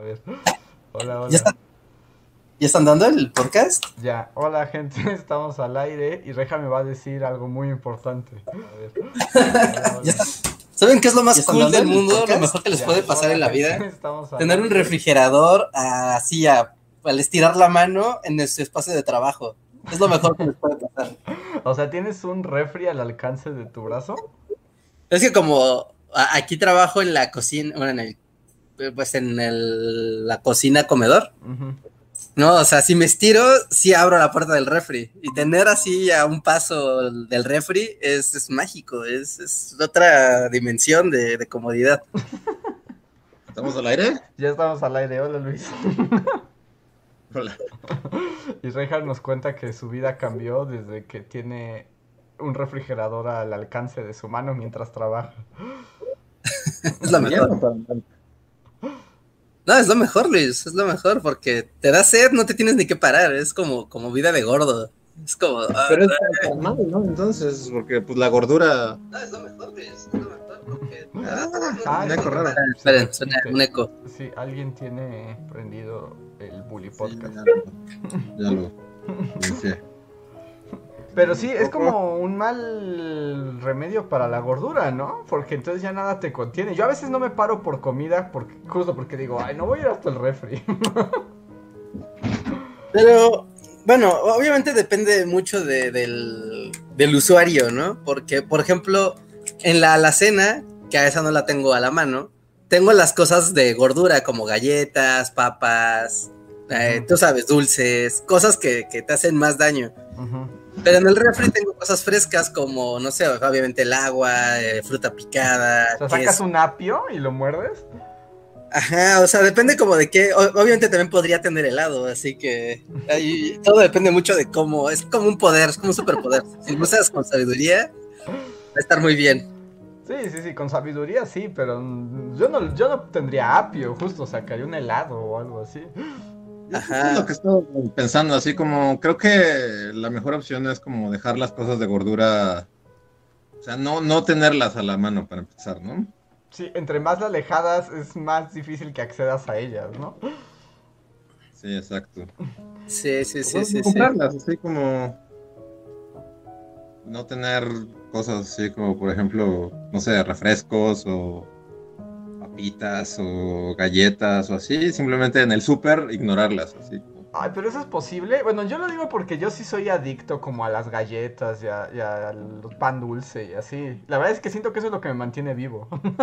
A ver. Hola, hola. ¿Ya, está- ¿Ya están dando el podcast? Ya, hola gente, estamos al aire y Reja me va a decir algo muy importante. A ver. Hola, hola. ¿Ya está- ¿Saben qué es lo más ¿Ya están cool del el mundo? Lo mejor que les Ya, puede pasar hola, en la vida. Tener un refrigerador así a- al estirar la mano en su espacio de trabajo. Es lo mejor que les puede pasar. O sea, ¿tienes un refri al alcance de tu brazo? Es que como aquí trabajo en la cocina, bueno, en el, pues en el- la cocina comedor. ¿no? O sea, si me estiro, sí abro la puerta del refri. Y tener así a un paso del refri es, es mágico, es, es otra dimensión de, de comodidad. ¿Estamos al aire? Ya estamos al aire, hola Luis. Hola. Y Reja nos cuenta que su vida cambió desde que tiene un refrigerador al alcance de su mano mientras trabaja. Es lo mejor. No, es lo mejor, Luis, es lo mejor, porque te da sed, no te tienes ni que parar, es como, como vida de gordo. Es como. ah, Pero es para mal, ¿no? Entonces, porque pues la gordura. no, es lo mejor, Luis, es lo mejor, porque. Ah, un eco raro. Ah, esperen, suena un eco. Sí, alguien tiene prendido el Bully Sí, Podcast. ya lo. Ya lo. Pero sí, es como un mal remedio para la gordura, ¿no? Porque entonces ya nada te contiene. Yo a veces no me paro por comida, porque, justo porque digo, ay, no voy a ir hasta el refri. Pero, bueno, obviamente depende mucho de- del, del usuario, ¿no? Porque, por ejemplo, en la alacena, que a esa no la tengo a la mano, tengo las cosas de gordura como galletas, papas, eh, tú sabes, dulces, cosas que, que te hacen más daño. Pero en el refri tengo cosas frescas como, no sé, obviamente el agua, eh, fruta picada. O sea, sacas un apio y lo muerdes. Ajá, o sea, depende como de qué. Obviamente también podría tener helado, así que ahí todo depende mucho de cómo. Es como un poder, es como un superpoder. Si lo usas con sabiduría, va a estar muy bien. Sí, sí, sí, con sabiduría sí, pero mm, yo no, yo no tendría apio, justo sacaría un helado o algo así. Ajá. Es lo que estoy pensando, así como creo que la mejor opción es como dejar las cosas de gordura, o sea, no, no tenerlas a la mano para empezar, ¿no? Sí, entre más alejadas es más difícil que accedas a ellas, ¿no? Sí, exacto. Sí, sí, sí, Bueno, sí. sí. comprarlas, así como no tener cosas así como, por ejemplo, no sé, refrescos o papitas o galletas o así, simplemente en el súper ignorarlas, así. Ay, pero eso es posible. Bueno, yo lo digo porque yo sí soy adicto como a las galletas y a, y a los pan dulce y así. La verdad es que siento que eso es lo que me mantiene vivo.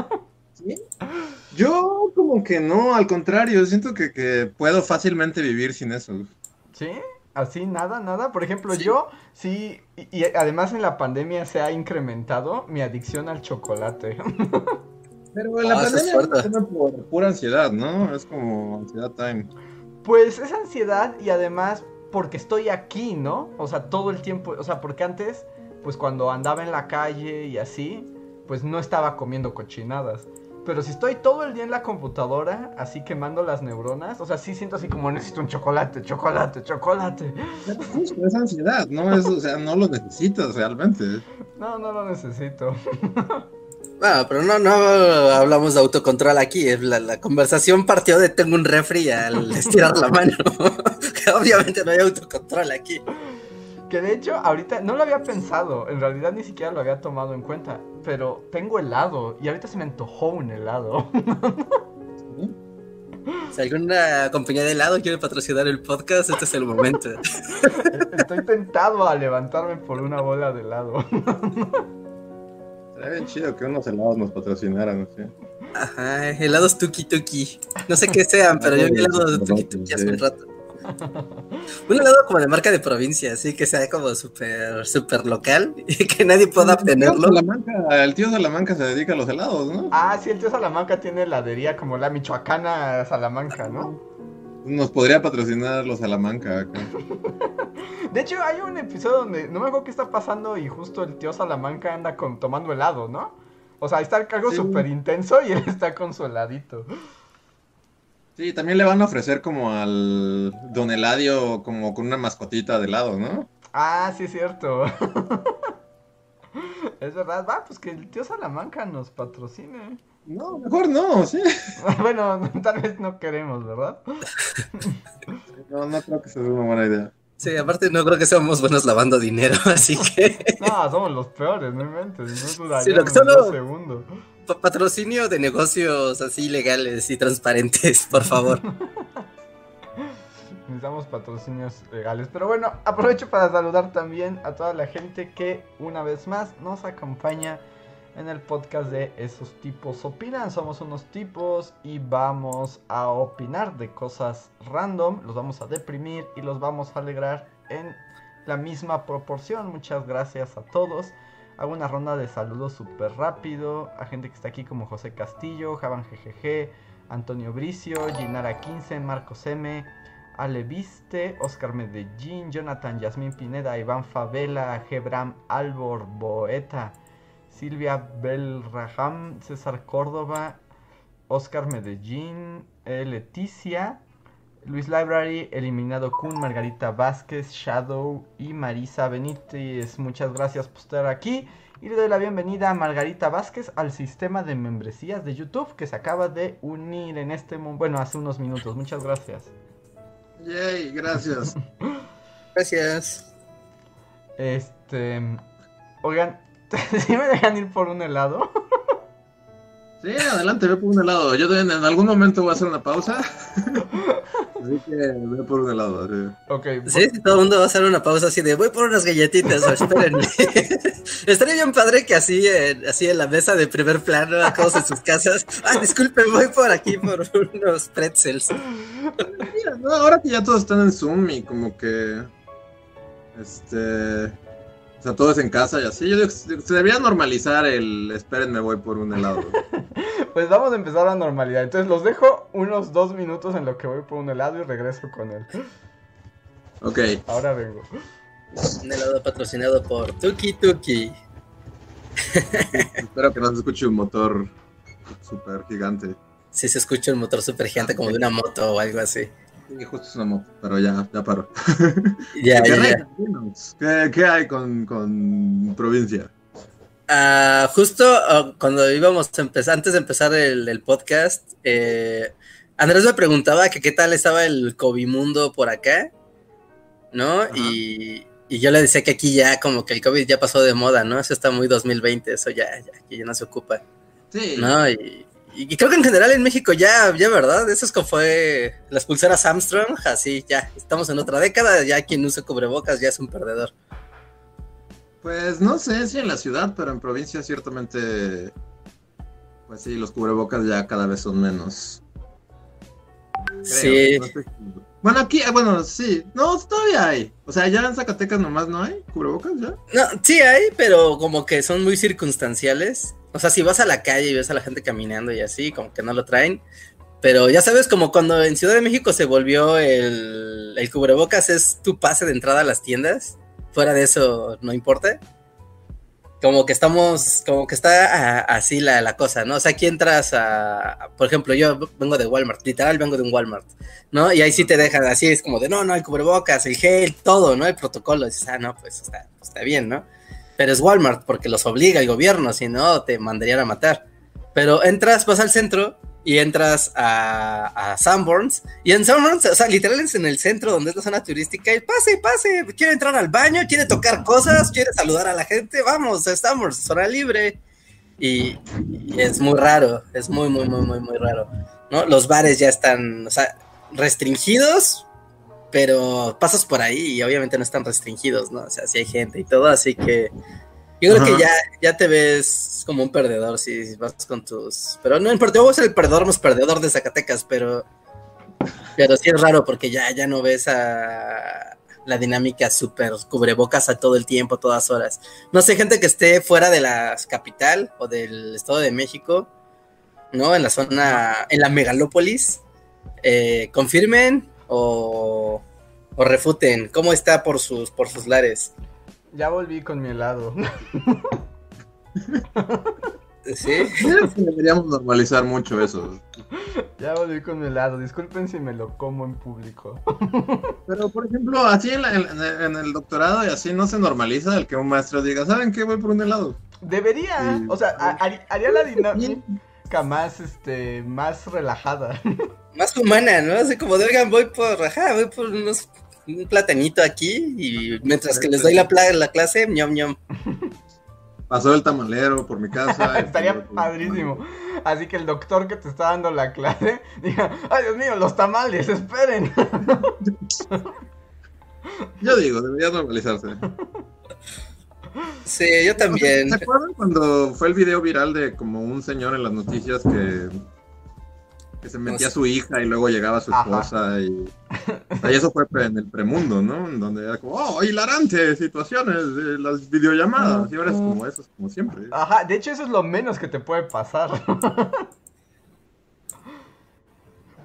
Yo como que no, al contrario, siento que, que puedo fácilmente vivir sin eso. ¿Sí? Así, nada, nada. Por ejemplo, Sí. yo sí, y, y además en la pandemia se ha incrementado mi adicción al chocolate. Pero en la Ah, es pandemia por pura ansiedad, ¿no? Es como ansiedad time. Pues es ansiedad y además porque estoy aquí, ¿no? O sea, todo el tiempo, o sea, porque antes, pues cuando andaba en la calle y así, pues no estaba comiendo cochinadas. Pero si estoy todo el día en la computadora, así quemando las neuronas, o sea, sí siento así como necesito un chocolate, chocolate, chocolate. Justo, es ansiedad, ¿no? Es, o sea, no lo necesitas realmente. No, no lo necesito. Bueno, pero no, no hablamos de autocontrol aquí. La, la conversación partió de tengo un refri al estirar la mano. Que Obviamente no hay autocontrol aquí. Que de hecho, ahorita no lo había pensado, en realidad ni siquiera lo había tomado en cuenta, pero tengo helado y ahorita se me antojó un helado. Si alguna compañía de helado quiere patrocinar el podcast, este es el momento. Estoy tentado a levantarme por una bola de helado. Sería bien chido que unos helados nos patrocinaran, ¿sí? Ajá, helados tuki tuki. No sé qué sean, pero yo vi helados de tuki tuki hace un rato. Un helado como de marca de provincia, así que sea como súper, súper local y que nadie pueda obtenerlo. Salamanca, el tío Salamanca se dedica a los helados, ¿no? Ah, sí, el tío Salamanca tiene heladería como la michoacana Salamanca, ¿no? Nos podría patrocinar los Salamanca acá. De hecho, hay un episodio donde no me acuerdo qué está pasando y justo el tío Salamanca anda con, tomando helado, ¿no? O sea, está algo Sí. súper intenso y él está con su heladito. Sí, también le van a ofrecer como al Don Eladio como con una mascotita de helado, ¿no? Ah, sí es cierto. es verdad, va, pues que el tío Salamanca nos patrocine. No, mejor no, sí. bueno, tal vez no queremos, ¿verdad? No, no creo que sea una buena idea. Sí, aparte no creo que seamos buenos lavando dinero, así que No, somos los peores, no inventes. No Sí, lo que solo- patrocinio de negocios así legales y transparentes, por favor. Necesitamos patrocinios legales. Pero bueno, aprovecho para saludar también a toda la gente que una vez más nos acompaña en el podcast de Esos tipos opinan. Somos unos tipos y vamos a opinar de cosas random. Los vamos a deprimir y los vamos a alegrar en la misma proporción. Muchas gracias a todos. Hago una ronda de saludos súper rápido a gente que está aquí como José Castillo, Javan GGG, Antonio Bricio, Ginara 15, Marcos M, Ale Viste, Oscar Medellín, Jonathan Yasmín Pineda, Iván Favela, Gebram Albor Boeta, Silvia Belraham, César Córdoba, Oscar Medellín, eh, Leticia, Luis Library, Eliminado Kun, Margarita Vázquez, Shadow y Marisa Benítez. Muchas gracias por estar aquí. Y le doy la bienvenida a Margarita Vázquez al sistema de membresías de YouTube que se acaba de unir en este momento. Bueno, hace unos minutos. Muchas gracias. Yay, gracias. Gracias. Este. Oigan, ¿sí me dejan ir por un helado? Sí, adelante, ve por un helado. Yo en, en algún momento voy a hacer una pausa. Así que ve por un helado. sí. Ok, Sí, sí, todo el mundo va a hacer una pausa así de voy por unas galletitas, o espérenme. Estaría bien padre que así, en- así en la mesa de primer plano, a todos en sus casas. Ah, disculpen, voy por aquí por unos pretzels. Mira, no, ahora que ya todos están en Zoom y como que. Este. O sea, todos en casa y así. Yo digo se debería normalizar el. Espérenme, voy por un helado. pues vamos a empezar la normalidad. Entonces los dejo unos dos minutos en lo que voy por un helado y regreso con él. Ok. Ahora vengo. Un helado patrocinado por Tuki Tuki. Espero que no se escuche un motor súper gigante. Sí se escucha un motor super gigante como de una moto o algo así. Sí, justo una moto, pero ya, ya paro. Ya, ya, Guerrero, ya. dinos, ¿Qué, qué hay con, con provincia? Ah, justo ah, cuando íbamos a empezar, antes de empezar el, el podcast, eh, Andrés me preguntaba que qué tal estaba el Covimundo por acá, ¿no? Y, y yo le decía que aquí ya como que el COVID ya pasó de moda, ¿no? Eso está muy 2020, eso ya, ya, aquí ya no se ocupa, Sí. ¿no? Y, y creo que en general en México ya, ya, ¿verdad? Eso es como fue las pulseras Armstrong, así, ya, estamos en otra década, ya quien use cubrebocas ya es un perdedor. Pues no sé si en la ciudad, pero en provincia ciertamente. Pues sí, los cubrebocas ya cada vez son menos. Creo, Sí. no. Bueno, aquí, eh, bueno, sí. No, todavía hay. O sea, ya en Zacatecas nomás no hay cubrebocas ya. No, sí hay, pero como que son muy circunstanciales. O sea, si vas a la calle y ves a la gente caminando y así, como que no lo traen. Pero ya sabes, como cuando en Ciudad de México se volvió el, el cubrebocas, es tu pase de entrada a las tiendas. Fuera de eso, no importa. Como que estamos, como que está ah, así la, la cosa, ¿no? O sea, aquí entras a, por ejemplo, yo vengo de Walmart, literal vengo de un Walmart, ¿no? Y ahí sí te dejan así, es como de, no, no, el cubrebocas, el gel, todo, ¿no? El protocolo, dices, ah, no, pues está, está bien, ¿no? Pero es Walmart porque los obliga el gobierno, si no te mandarían a matar. Pero entras, vas al centro y entras a, a Sanborns. Y en Sanborns, o sea, literal es en el centro donde es la zona turística. Y pase, pase, quiere entrar al baño, quiere tocar cosas, quiere saludar a la gente. Vamos, a Sanborns, zona libre. Y, es muy raro, es muy, muy, muy, muy, muy raro. ¿no? Los bares ya están, restringidos, pero pasas por ahí y obviamente no están restringidos, ¿no? O sea, sí hay gente y todo, así que yo creo Ajá. que ya, ya te ves como un perdedor si vas con tus... Pero no importa, yo voy a ser el perdedor más perdedor de Zacatecas, pero... Pero sí es raro porque ya, ya no ves a la dinámica súper cubrebocas a todo el tiempo, todas horas. No sé, gente que esté fuera de la capital o del Estado de México, ¿no? En la zona, en la megalópolis, eh, confirmen o, o refuten. ¿Cómo está por sus, por sus lares? Ya volví con mi helado. ¿Sí? Deberíamos normalizar mucho eso. Ya volví con mi helado. Disculpen si me lo como en público. Pero, por ejemplo, así en, la- en- en el doctorado y así no se normaliza el que un maestro diga, ¿saben qué? Voy por un helado. Debería. Sí. O sea, haría la dinámica más, este, más relajada. Más humana, ¿no? Así como de, oigan, voy por, ajá, voy por unos, un platanito aquí y mientras que les doy la, pla- la clase, ñom ñom. Pasó el tamalero por mi casa. Estaría padrísimo. Así que el doctor que te está dando la clase diga, ay Dios mío, los tamales, esperen. Yo digo, debería normalizarse. Sí, yo también. ¿Se acuerdan cuando fue el video viral de como un señor en las noticias que, que se metía a su hija y luego llegaba su Ajá. esposa y, o sea, y eso fue en el premundo, ¿no? En donde era como, oh, hilarante situaciones de las videollamadas. Y ahora es como eso, es como siempre. Ajá, de hecho eso es lo menos que te puede pasar.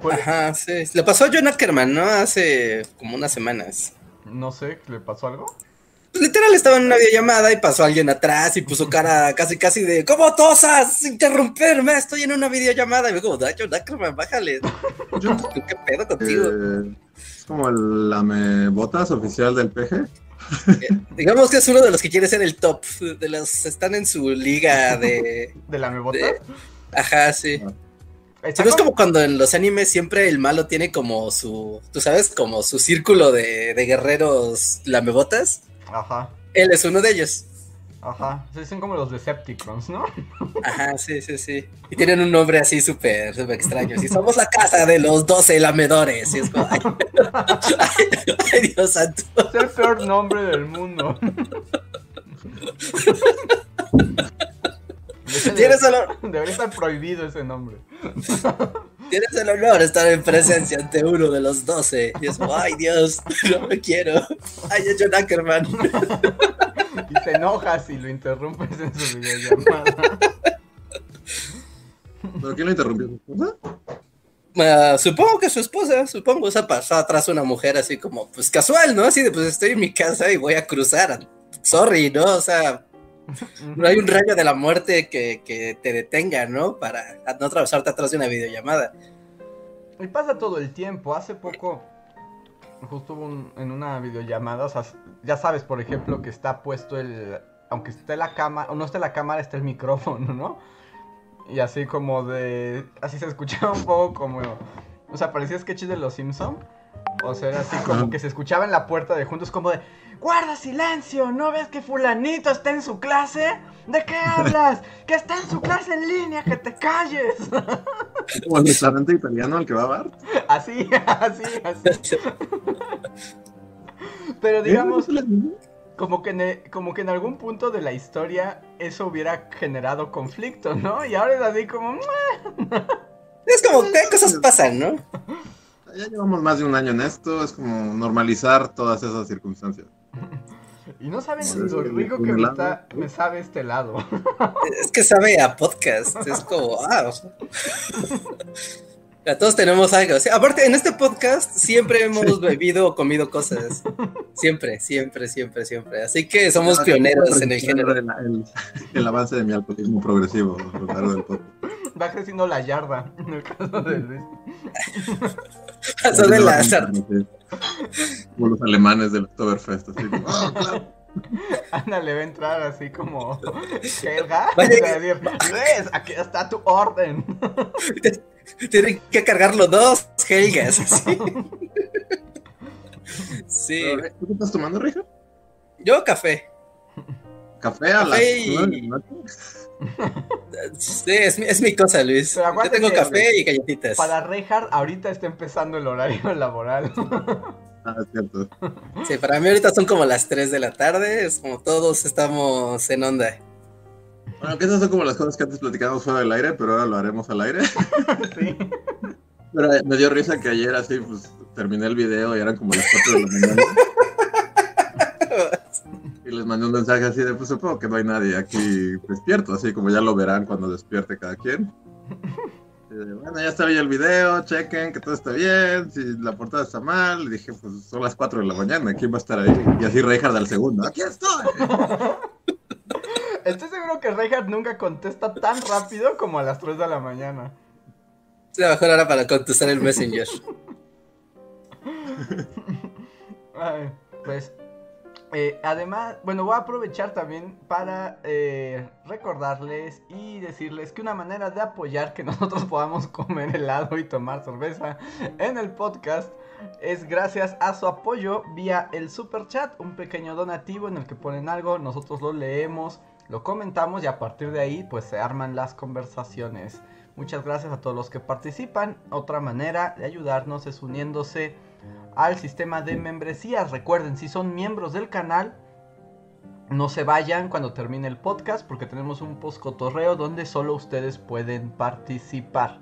Pues, Ajá, sí. Le pasó a John Ackerman, ¿no? Hace como unas semanas. no sé, ¿le pasó algo? Literal estaba en una videollamada y pasó alguien atrás y puso cara casi casi de ¿Cómo tosas? Interrumperme, estoy en una videollamada. Y me como, "Ay, John Ackerman, bájale. Yo- ¿Qué pedo contigo? Eh, es como el lamebotas oficial del PG. Digamos que es uno de los que quiere ser el top. De los están en su liga de. ¿De la mebota? de- Ajá, sí. Está Sí, es como cuando en los animes siempre el malo tiene como su, tú sabes, como su círculo de, de guerreros lamebotas. Ajá, Él es uno de ellos. ajá. Sí, son como los Decepticons, ¿no? Ajá, sí, sí, sí. Y tienen un nombre así súper, súper extraño. Y somos la casa de los 12 lamedores. Y es como, ay, ay, ay, Dios santo. Es el peor nombre del mundo. Ese Tienes Debería estar prohibido ese nombre. Tienes el honor de estar en presencia ante uno de los 12. Y es como, ay, Dios, no me quiero. Ay, es John Ackerman. Y te enojas y lo interrumpes en su videollamada. ¿Pero quién lo interrumpió? ¿Su esposa? Ah, supongo que su esposa, supongo, esa pasó atrás una mujer así como, pues casual, ¿no? Así de, pues estoy en mi casa y voy a cruzar. Sorry, ¿no? O sea, no hay un rayo de la muerte que, que te detenga, ¿no? Para no atravesarte atrás de una videollamada. Y pasa todo el tiempo. Hace poco, justo hubo un- en una videollamada, o sea, ya sabes, por ejemplo, que está puesto el. Aunque esté la cámara, o no esté la cámara, está el micrófono, ¿no? Y así como de. Así se escuchaba un poco como. O sea, parecía sketches de los Simpson. O sea, era así como que se escuchaba en la puerta de juntos, como de. ¡Guarda silencio! ¿No ves que Fulanito está en su clase? ¿De qué hablas? ¡Que está en su clase en línea! ¡Que te calles! Como el restaurante italiano al que va a bar. Así, así, así. Pero digamos, como que, en el- como que en algún punto de la historia eso hubiera generado conflicto, ¿no? Y ahora es así como... Es como, ¿qué cosas pasan, no? Ya llevamos más de un año en esto, es como normalizar todas esas circunstancias. Y no saben Sí, lo rico que me, está- me sabe este lado. Es que sabe a podcast, es como, ah, o sea. Ya todos tenemos algo. Aparte, en este podcast siempre hemos bebido o comido cosas. Siempre, siempre, siempre, siempre. Así que somos pioneros en el género. El, el- el avance de mi alcoholismo progresivo a lo largo del podcast. Va creciendo la yarda, en el caso de Luis. De las- Como los alemanes del Oktoberfest. Así como, "Ah, claro". Ándale, va a entrar así como... Helga. Va que- a decir, Luis, aquí está tu orden. Tienen que cargarlo dos Helgas. así. Sí, ¿Tú qué estás tomando, Rija? yo café. ¿Café a las Café y- Sí, es, mi- es mi cosa, Luis. Pero Yo tengo café y galletitas. Para Reinhardt, ahorita está empezando el horario laboral. Ah, es cierto. Sí, para mí ahorita son como las 3 de la tarde, es como todos estamos en onda. Bueno, que esas son como las cosas que antes platicábamos fuera del aire, pero ahora lo haremos al aire. sí. Pero eh, me dio risa que ayer así, pues, terminé el video y eran como las 4 de la mañana. Y les mandé un mensaje así de, pues supongo que no hay nadie aquí despierto, así como ya lo verán cuando despierte cada quien. De, bueno, ya está bien el video, chequen que todo está bien, si la portada está mal. Le dije, pues son las 4 de la mañana, ¿quién va a estar ahí? Y así Reinhardt al segundo, ¡aquí estoy! Estoy seguro que Reinhardt nunca contesta tan rápido como a las 3 de la mañana. Es la mejor hora para contestar el Messenger. Ay, pues, eh, además, bueno, voy a aprovechar también para eh, recordarles y decirles que una manera de apoyar que nosotros podamos comer helado y tomar cerveza en el podcast es gracias a su apoyo vía el super chat, un pequeño donativo en el que ponen algo, nosotros lo leemos, lo comentamos y a partir de ahí pues se arman las conversaciones. Muchas gracias a todos los que participan. Otra manera de ayudarnos es uniéndose al sistema de membresías. Recuerden, si son miembros del canal, no se vayan cuando termine el podcast porque tenemos un post cotorreo donde solo ustedes pueden participar.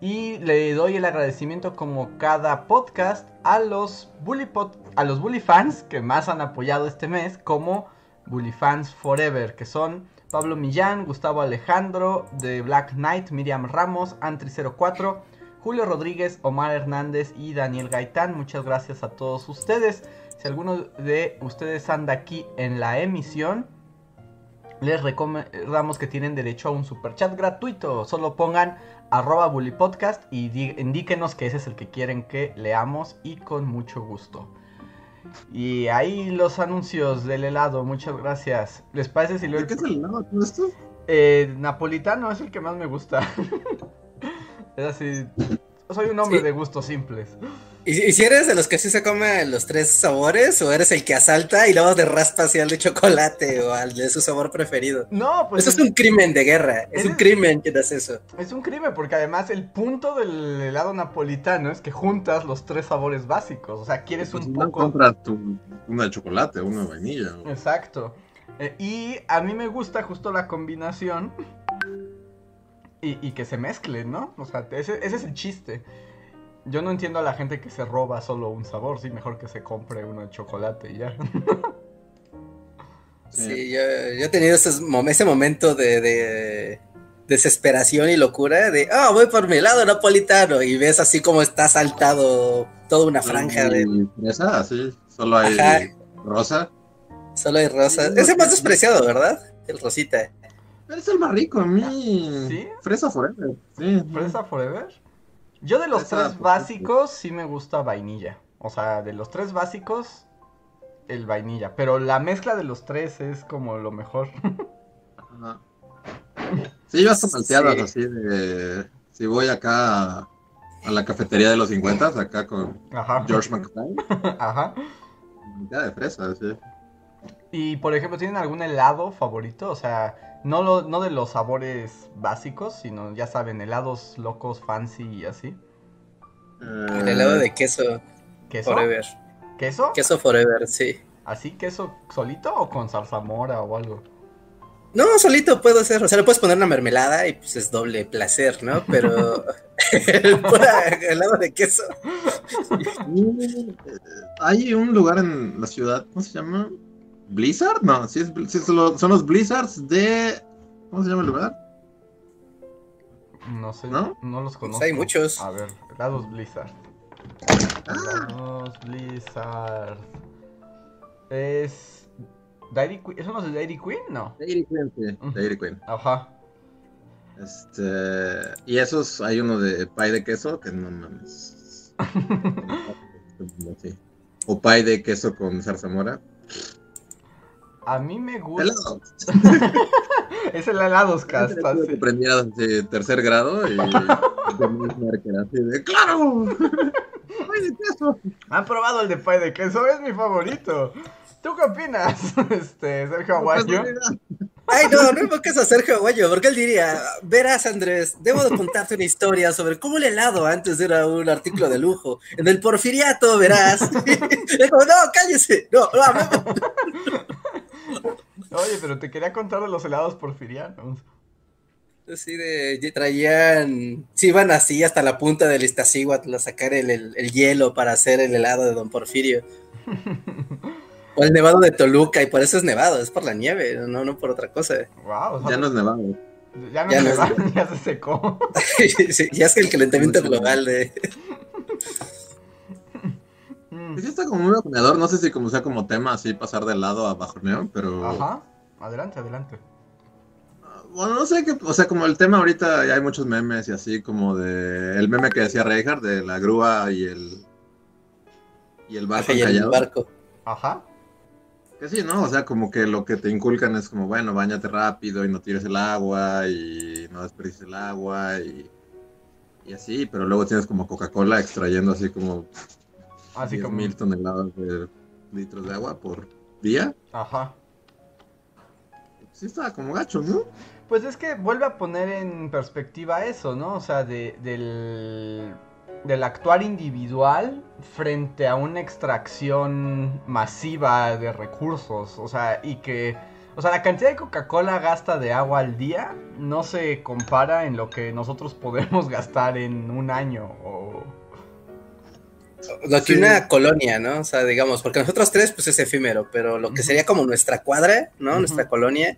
Y le doy el agradecimiento como cada podcast a los bully, a los bully fans que más han apoyado este mes como Bully Fans Forever, que son Pablo Millán, Gustavo Alejandro, de Black Knight, Miriam Ramos, Antri04, Julio Rodríguez, Omar Hernández y Daniel Gaitán. Muchas gracias a todos ustedes. Si alguno de ustedes anda aquí en la emisión, les recomendamos que tienen derecho a un super chat gratuito. Solo pongan arroba bullypodcast y indíquenos que ese es el que quieren que leamos y con mucho gusto. Y ahí los anuncios del helado, muchas gracias. ¿Les parece si lo ¿De qué es el helado esto? eh, napolitano es el que más me gusta. es así. Soy un hombre Sí. de gustos simples. ¿Y, y si eres de los que sí se come los tres sabores o eres el que asalta y luego de raspa hacia el de chocolate o al de su sabor preferido? No, pues eso es un crimen de guerra, es un crimen que das eso. es un crimen porque además el punto del helado napolitano es que juntas los tres sabores básicos. O sea, quieres Pues un no poco. compras tu, una de chocolate, una de vainilla. o- Exacto. Eh, y a mí me gusta justo la combinación y, y que se mezclen, ¿no? O sea, ese, ese es el chiste. Yo no entiendo a la gente que se roba solo un sabor, sí, mejor que se compre uno de chocolate y ya. Sí, yo, yo he tenido esos ese momento de, de desesperación y locura de, ah, voy por mi helado napolitano y ves así como está saltado toda una franja de... Y fresa, así, solo hay Ajá. rosa. Solo hay rosas. Ese más despreciado, ¿verdad? El rosita. Es el más rico, a mí. ¿Sí? Fresa forever. Sí. ¿Fresa Forever? Yo de los Fresa tres básicos sí me gusta vainilla. O sea, de los tres básicos, el vainilla. Pero la mezcla de los tres es como lo mejor. Ajá. Sí, yo hasta salteadas Sí. así de. Si voy acá a, a la cafetería de los 50, acá con Ajá. George McFly, Ajá. mitad de fresa, sí. Y por ejemplo, ¿tienen algún helado favorito? O sea, no, lo, no de los sabores básicos, sino ya saben, helados locos, fancy y así. El helado de queso ¿Queso? forever. ¿Queso? Queso forever, sí. ¿Así queso solito o con zarzamora o algo? No, solito puedo hacer, o sea, le puedes poner una mermelada y pues es doble placer, ¿no? Pero el helado de queso. Hay un lugar en la ciudad, ¿cómo se llama? ¿Blizzard? No, sí, es, sí son los- son los Blizzards de. ¿Cómo se llama el lugar? No sé, ¿No? ¿No? los conozco. hay muchos. A ver, helados Blizzard. Helados Blizzard. Es... Dairy Queen. ¿Son los de Dairy Queen? No. Dairy Queen, sí. Dairy Queen. Ajá. Este. Y esos, hay uno de pie de queso que no mames. Sí. O pie de queso con zarzamora. A mí me gusta. Helado. Es el helados casta, sí. de tercer grado y. Marker, así de ¡Claro! ¡Pie de queso! ¿Han probado el de pie de queso? Es mi favorito. ¿Tú qué opinas, este, Sergio Aguayo? Ay, no, no invoques a Sergio Aguayo, porque él diría, verás Andrés, debo de contarte una historia sobre cómo el helado antes era un artículo de lujo. En el porfiriato, verás. Como, no, cállese. No, no, hablemos. Oye, pero te quería contar de los helados porfirianos. Así de, ya traían, sí iban así hasta la punta del Iztaccíhuatl a sacar el, el- el hielo para hacer el helado de Don Porfirio. O el nevado de Toluca, y por eso es nevado, es por la nieve, no, no por otra cosa. Wow, Ya no es nevado. Ya no Ya se no va, es- ya se secó. Sí, ya es que el calentamiento global de... Mm, Pues sí está como muy bajoneador, no sé si como sea como tema así pasar de lado a bajoneo, pero... Ajá. Adelante, adelante. Bueno, no sé qué, o sea, como el tema ahorita ya hay muchos memes y así como de el meme que decía Reinhardt de la grúa y el y el barco y el barco. Ajá. Que sí, ¿no? O sea, como que lo que te inculcan es como, bueno, bañate rápido y no tires el agua y no desperdicies el agua y, y así, pero luego tienes como Coca-Cola extrayendo así como Así 10 como. mil toneladas de litros de agua por día. Ajá. Sí está como gacho, ¿no? Pues es que vuelve a poner en perspectiva eso, ¿no? O sea, de- del, del actuar individual frente a una extracción masiva de recursos. O sea, y que... O sea, la cantidad de Coca-Cola gasta de agua al día no se compara en lo que nosotros podemos gastar en un año o... Lo que Sí. una colonia, ¿no? O sea, digamos, porque nosotros tres, pues es efímero, pero lo que sería como nuestra cuadra, ¿no? Nuestra colonia.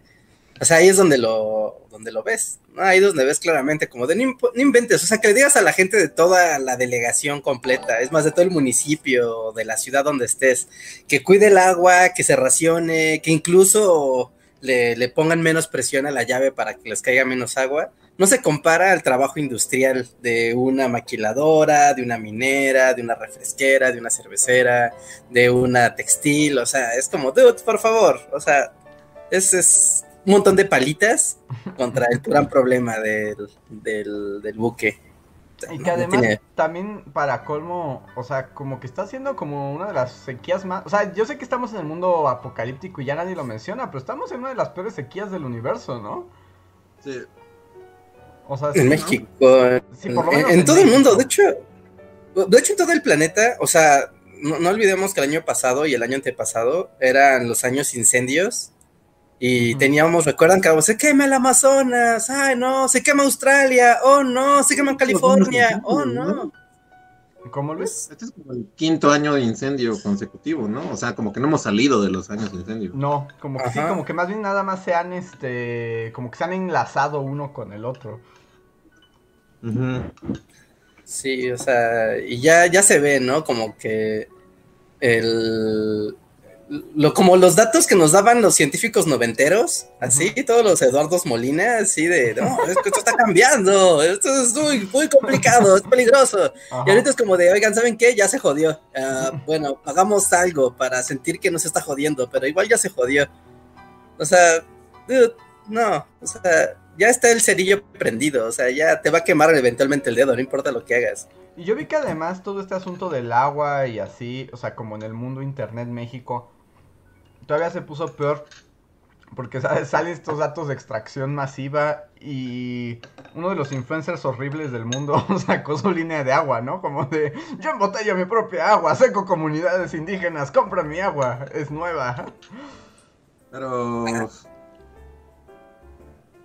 O sea, ahí es donde lo, donde lo ves, ¿no? Ahí es donde ves claramente, como de no inventes, o sea, que le digas a la gente de toda la delegación completa, es más, de todo el municipio, de la ciudad donde estés, que cuide el agua, que se racione, que incluso le, le pongan menos presión a la llave para que les caiga menos agua. No se compara al trabajo industrial de una maquiladora, de una minera, de una refresquera, de una cervecera, de una textil, o sea, es como, dude, por favor, o sea, es, es un montón de palitas contra el gran problema del, del, del buque. Y que no además tiene- también para colmo, o sea, como que está siendo como una de las sequías más... O sea, yo sé que estamos en el mundo apocalíptico y ya nadie lo menciona, pero estamos en una de las peores sequías del universo, ¿no? Sí. O sea, en sí, ¿no? México, Sí, por lo en, menos en en todo el mundo, de hecho, de hecho en todo el planeta, o sea, no, no olvidemos que el año pasado y el año antepasado eran los años incendios y teníamos, recuerdan que se quema el Amazonas, ay no, se quema Australia, oh no, se quema California, oh no. ¿Cómo Luis? Este es como el quinto año de incendio consecutivo, ¿no? O sea, como que no hemos salido de los años de incendio. No, como que sí, como que más bien nada más se han, este, como que se han enlazado uno con el otro. Ujú. Sí, o sea, y ya, ya se ve, ¿no? Como que el lo, como los datos que nos daban los científicos noventeros, así, todos los Eduardos Molina, así de, no, es que esto está cambiando, esto es muy, muy complicado, es peligroso. Ajá. Y ahorita es como de, oigan, ¿saben qué? Ya se jodió. Ah, bueno, hagamos algo para sentir que no se está jodiendo, pero igual ya se jodió. O sea, dude, no, o sea, ya está el cerillo prendido, o sea, ya te va a quemar eventualmente el dedo, no importa lo que hagas. Y yo vi que además todo este asunto del agua y así, o sea, como en el mundo Internet México, todavía se puso peor. Porque ¿sabes? salen estos datos de extracción masiva y uno de los influencers horribles del mundo sacó su línea de agua, ¿no? Como de, yo embotello mi propia agua, seco comunidades indígenas, compra mi agua, es nueva. Pero.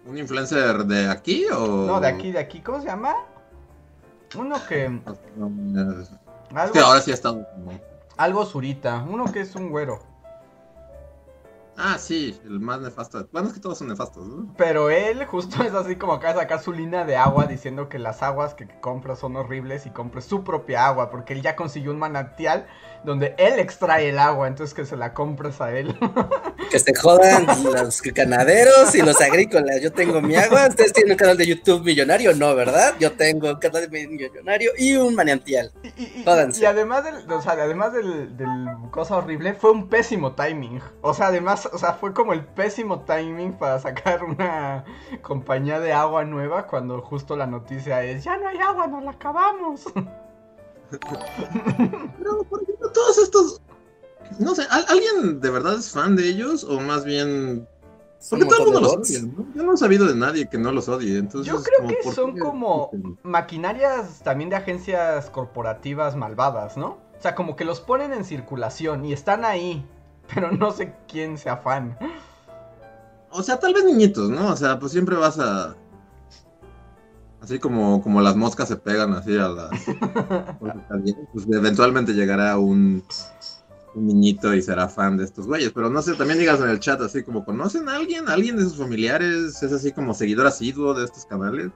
¿Un influencer de aquí o.? No, de aquí, de aquí, ¿cómo se llama? Uno que... No, Es Algo, que ahora sí ha estado algo surita, uno que es un güero. Ah, sí, el más nefasto. Bueno, es que todos son nefastos, ¿no? Pero él justo es así como acaba de sacar su línea de agua diciendo que las aguas que compra son horribles y compre su propia agua porque él ya consiguió un manantial donde él extrae el agua, entonces que se la compres a él. Que se jodan los ganaderos y los agrícolas. Yo tengo mi agua, ustedes tienen un canal de YouTube millonario, no, ¿verdad? Yo tengo un canal de millonario y un manantial. Y, y- y- además del, o sea, además del, del cosa horrible, fue un pésimo timing. O sea, además, o sea, fue como el pésimo timing para sacar una compañía de agua nueva cuando justo la noticia es, ya no hay agua, nos la acabamos. Pero, por ejemplo, todos estos. No sé, ¿al- ¿alguien de verdad es fan de ellos? O más bien. Porque todo el mundo los odia, ¿no? Yo no he sabido de nadie que no los odie. Entonces, Yo creo que ¿por son qué como maquinarias también de agencias corporativas malvadas, ¿no? O sea, como que los ponen en circulación y están ahí, pero no sé quién sea fan. O sea, tal vez niñitos, ¿no? O sea, pues siempre vas a. Así como, como las moscas se pegan así a las. pues eventualmente llegará un. un niñito y será fan de estos güeyes. Pero no sé, también digas en el chat así como, ¿conocen a alguien? ¿Alguien de sus familiares es así como seguidor asiduo de estos canales?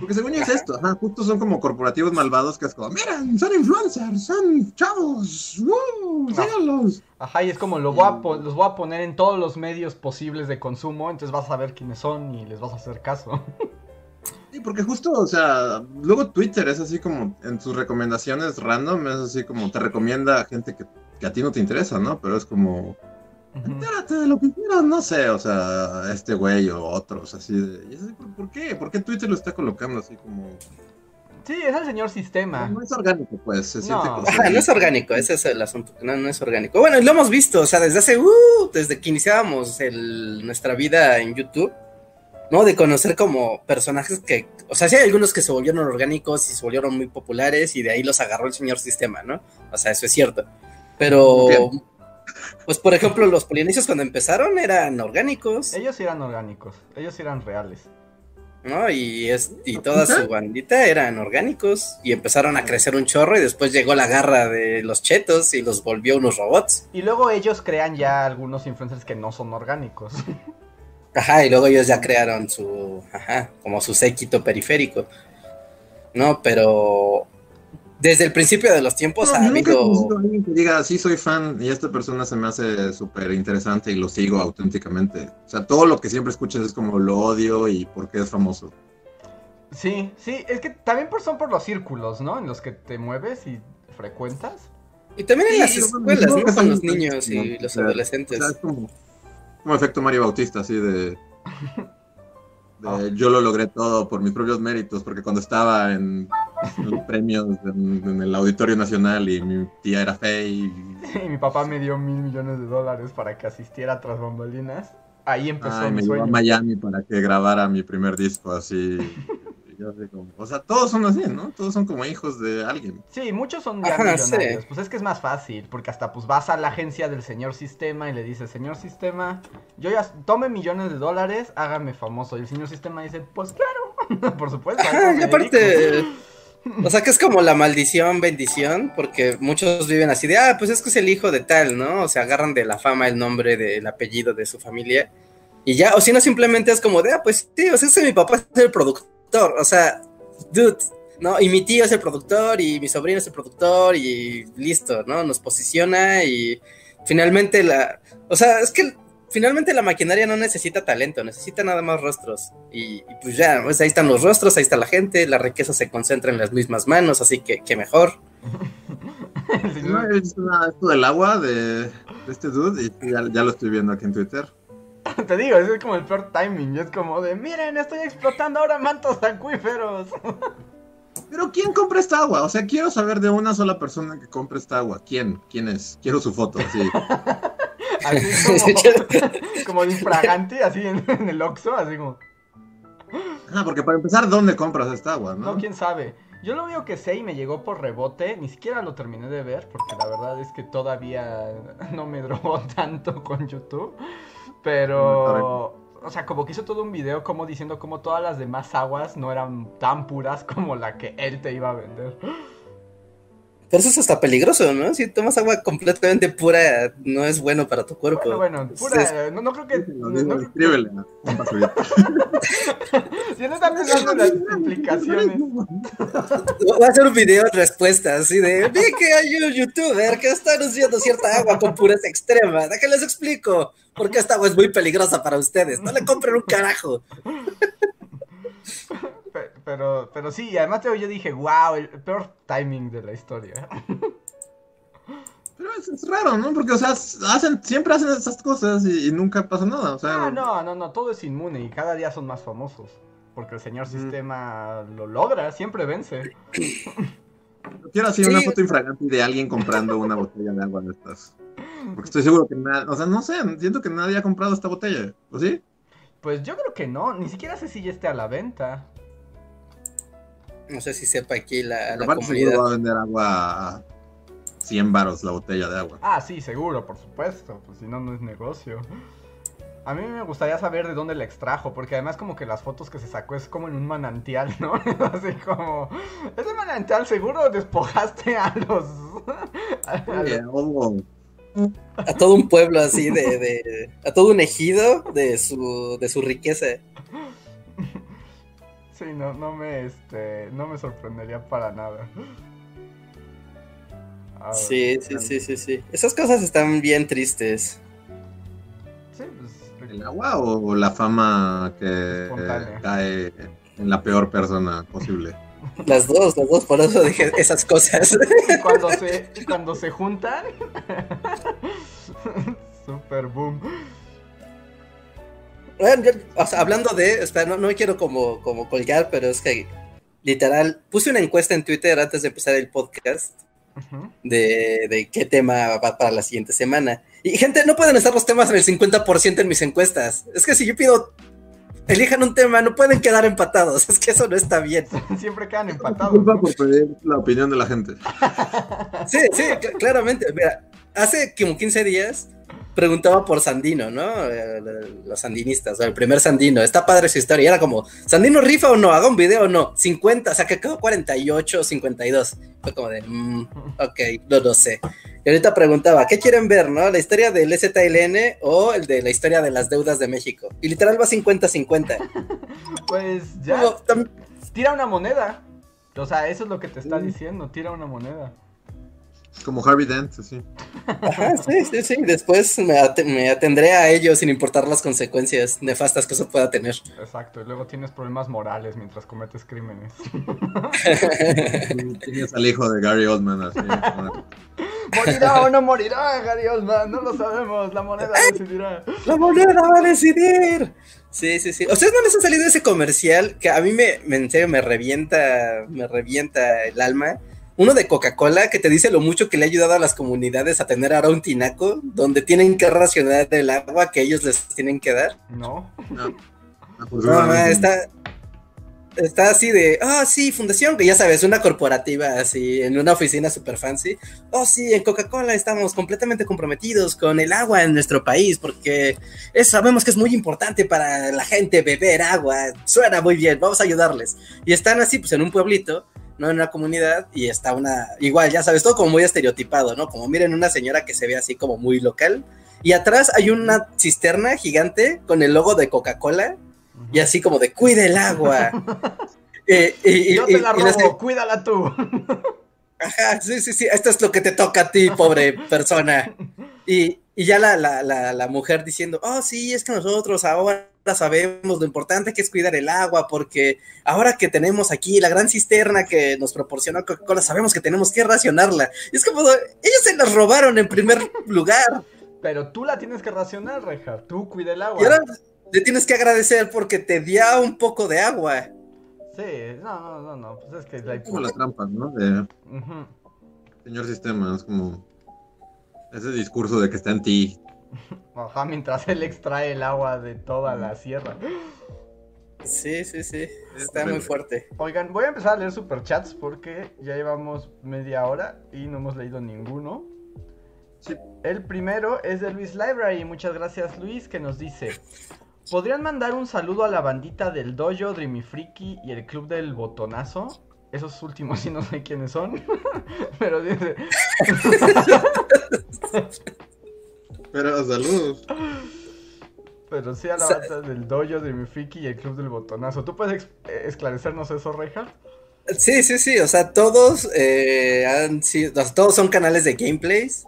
Porque según yo es esto, ajá, justo son como corporativos malvados que es como, miren, son influencers, son chavos, ¡uh! síganlos. Ajá, y es como lo voy a los voy a poner en todos los medios posibles de consumo, entonces vas a saber quiénes son y les vas a hacer caso. Sí, porque justo, o sea, luego Twitter es así como en sus recomendaciones random, es así como te recomienda a gente que, que a ti no te interesa, ¿no? Pero es como. Entérate de lo que quieras, no sé, o sea, este güey o otros, así de. y es así, ¿por, qué? ¿Por qué Twitter lo está colocando así como.? Sí, es el señor sistema. No es orgánico, pues, se siente No. como. Ajá, no es orgánico, ese es el asunto. No, no es orgánico. Bueno, y lo hemos visto, o sea, desde hace, uh, desde que iniciábamos el- nuestra vida en YouTube, ¿no? De conocer como personajes que, o sea, sí hay algunos que se volvieron orgánicos y se volvieron muy populares y de ahí los agarró el señor sistema, ¿no? O sea, eso es cierto. Pero, Bien. Pues por ejemplo, los polinesios cuando empezaron eran orgánicos, Ellos eran orgánicos, ellos eran reales. ¿no? Y, es, y toda su bandita eran orgánicos y empezaron a crecer un chorro y después llegó la garra de los chetos y los volvió unos robots. Y luego ellos crean ya algunos influencers que no son orgánicos. Ajá, y luego ellos ya crearon su, ajá, como su séquito periférico. No, pero desde el principio de los tiempos No, ha habido... alguien que diga, sí, soy fan y esta persona se me hace súper interesante y lo sigo auténticamente. O sea, todo lo que siempre escuchas es como lo odio y por qué es famoso. Sí, sí, es que también por, son por los círculos, ¿no? En los que te mueves y frecuentas. Y también en Sí, las escuelas, ¿no? Con los niños y los adolescentes. O sea, es como, como efecto Mario Bautista, así de, de yo lo logré todo por mis propios méritos, porque cuando estaba en los premios en, en el Auditorio Nacional y mi tía era fe y Y mi papá me dio mil millones de dólares para que asistiera tras bambalinas. Ahí empezó ay, mi me llevó a sueño. Miami para que grabara mi primer disco, así. yo así como- o sea, todos son así, ¿no? Todos son como hijos de alguien. Sí, muchos son ya Ajá, millonarios. sí. Pues es que es más fácil, porque hasta pues vas a la agencia del señor Sistema y le dices, señor Sistema, yo ya tome millones de dólares, hágame famoso. Y el señor Sistema dice, pues claro, por supuesto. Ajá, y aparte, dedico". o sea que es como la maldición, bendición, porque muchos viven así de, ah, pues es que es el hijo de tal, ¿no? O sea, agarran de la fama el nombre del apellido de su familia y ya, o si no, simplemente es como de, ah, pues sí, o sea, es que mi papá es el productor, o sea, dude, ¿no? Y mi tío es el productor y mi sobrino es el productor y listo, ¿no? Nos posiciona y finalmente la, o sea, es que finalmente la maquinaria no necesita talento, necesita nada más rostros. Y, pues ya, pues ahí están los rostros, ahí está la gente, la riqueza se concentra en las mismas manos, así que, que mejor. ¿No es una- del agua de, este dude? Y ya lo estoy viendo aquí en Twitter. Te digo, es como el peor timing. Es como de, miren, estoy explotando ahora mantos acuíferos. Pero ¿quién compra esta agua? O sea, quiero saber de una sola persona que compre esta agua. ¿Quién? ¿Quién es? Quiero su foto, así. Así como, como infragante, así en, en el Oxxo, así como... Ah, porque para empezar, ¿dónde compras esta agua, No, no? quién sabe. Yo lo único que sé y me llegó por rebote, ni siquiera lo terminé de ver, porque la verdad es que todavía no me drogó tanto con YouTube. Pero, o sea, como que hizo todo un video como diciendo como todas las demás aguas no eran tan puras como la que él te iba a vender. Pero eso es hasta peligroso, ¿no? Si tomas agua completamente pura, no es bueno para tu cuerpo. Bueno, bueno, Entonces, pura, no, no creo que... No- no escríbele basurito. si no están pensando en las implicaciones. Voy a hacer un video de respuesta, así de, vi que hay un youtuber que está anunciando cierta agua con pureza extrema. Déjenles explico por qué esta agua es muy peligrosa para ustedes. No le compren un carajo. Pe- Pero, pero sí, además te- yo dije, wow, el peor timing de la historia. Pero es, es raro, ¿no? Porque, o sea, hacen, siempre hacen esas cosas y, y nunca pasa nada. O sea, Ah, no, no, no, todo es inmune y cada día son más famosos. Porque el señor sistema lo logra, siempre vence. quiero así Sí. una foto infragante de alguien comprando una botella de agua de estas. Porque estoy seguro que nadie, o sea, no sé, siento que nadie ha comprado esta botella. ¿O sí? Pues yo creo que no, ni siquiera sé si ya esté a la venta. No sé si sepa aquí la, la comunidad. va a vender agua a 100 varos la botella de agua. Ah, sí, seguro, por supuesto, pues si no, no es negocio. A mí me gustaría saber de dónde la extrajo, porque además como que las fotos que se sacó es como en un manantial, ¿no? Así como... Ese manantial seguro despojaste a los... a- a los- a todo un pueblo así de, de, a todo un ejido de su de su riqueza. Sí, no, no me este no me sorprendería para nada. Ver, Sí, sí, sí, sí, sí. Esas cosas están bien tristes. Sí, pues ¿El agua o la fama que Espontánea. cae en la peor persona posible? Las dos, las dos, por eso dije esas cosas. cuando se cuando se juntan super boom. Bueno, yo- o sea, hablando de, espera, no, no me quiero como, como colgar, pero es que literal, puse una encuesta en Twitter antes de empezar el podcast Ujú. de, de qué tema va para la siguiente semana. Y gente, no pueden estar los temas en el 50% en mis encuestas. Es que si yo pido, elijan un tema, no pueden quedar empatados. Es que eso no está bien. Siempre quedan empatados. por pedir la opinión de la gente. Sí, sí, cl- claramente. Mira, hace como 15 días preguntaba por Sandino, ¿no? Eh, Los sandinistas, o el primer Sandino. Está padre su historia. Y era como, ¿Sandino rifa o no? ¿Haga un video o no? 50, o sea, que quedó 48 o 52. Fue como de, mm, ok, no lo sé. Y ahorita preguntaba, ¿qué quieren ver, no? ¿La historia del ZLN o el de la historia de las deudas de México? Y literal va 50-50. Pues ya Como, tira una moneda. O sea, eso es lo que te está Mm. diciendo, tira una moneda. Como Harvey Dent, así. Ajá, sí, sí, sí. Después me, at- me atendré a ello sin importar las consecuencias nefastas que eso pueda tener. Exacto, y luego tienes problemas morales mientras cometes crímenes. Tienes al hijo de Gary Oldman, así. ¿Morirá o no morirá, Gary Oldman? No lo sabemos, la moneda decidirá. La moneda va a decidir. Sí, sí, sí. ¿Ustedes no les ha salido ese comercial que a mí me, me- en serio me revienta, me revienta el alma? Uno de Coca-Cola que te dice lo mucho que le ha ayudado a las comunidades a tener ahora un tinaco donde tienen que racionar el agua que ellos les tienen que dar. No. No, No, ma, está, está así de, ah, sí, fundación, que ya sabes, una corporativa así, en una oficina super fancy. Oh, sí, en Coca-Cola estamos completamente comprometidos con el agua en nuestro país, porque es- sabemos que es muy importante para la gente beber agua. Suena muy bien, vamos a ayudarles. Y están así, pues en un pueblito. No en una comunidad, y está una, igual, ya sabes, todo como muy estereotipado, ¿no? Como miren una señora que se ve así como muy local, y atrás hay una cisterna gigante con el logo de Coca-Cola, y así como de cuida el agua. Eh, y, Yo te la y la robo, cuídala tú. Ajá, sí, sí, sí, esto es lo que te toca a ti, pobre persona. Y, y ya la, la, la, la mujer diciendo, oh, sí, es que nosotros ahora sabemos lo importante que es cuidar el agua, porque ahora que tenemos aquí la gran cisterna que nos proporcionó Coca-Cola, sabemos que tenemos que racionarla. Y es como, ellos se las robaron en primer lugar. Pero tú la tienes que racionar, Reja. Tú cuida el agua. Y ahora le tienes que agradecer porque te dio un poco de agua. Sí, no, no, no, no. Pues es que la como la trampa, ¿no? De señor sistema, es como ese discurso de que está en ti. Ajá, mientras él extrae el agua de toda la sierra. Sí, sí, sí, está muy fuerte. Oigan, voy a empezar a leer superchats porque ya llevamos media hora y no hemos leído ninguno. Sí. El primero es de Luis Library. Muchas gracias, Luis, que nos dice: ¿Podrían mandar un saludo a la bandita del Dojo, Dreamy Freaky y el Club del Botonazo? Esos últimos sí no sé quiénes son. Pero dice: Pero saludos. Pero sí a la Sa- del Dojo, Dreamy Freaky y el Club del Botonazo. ¿Tú puedes eh, esclarecernos eso, Reja? Sí, sí, sí, o sea, todos eh, han sido, todos son canales de gameplays.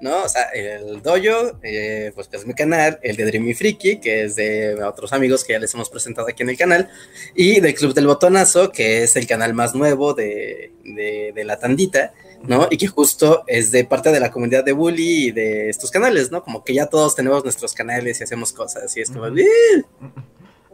¿no? O sea, el Dojo, eh, pues que es mi canal, el de Dreamy Freaky, que es de otros amigos que ya les hemos presentado aquí en el canal, y del Club del Botonazo, que es el canal más nuevo de, de, de la tandita, ¿no? Y que justo es de parte de la comunidad de Bully y de estos canales, ¿no? Como que ya todos tenemos nuestros canales y hacemos cosas, y es como.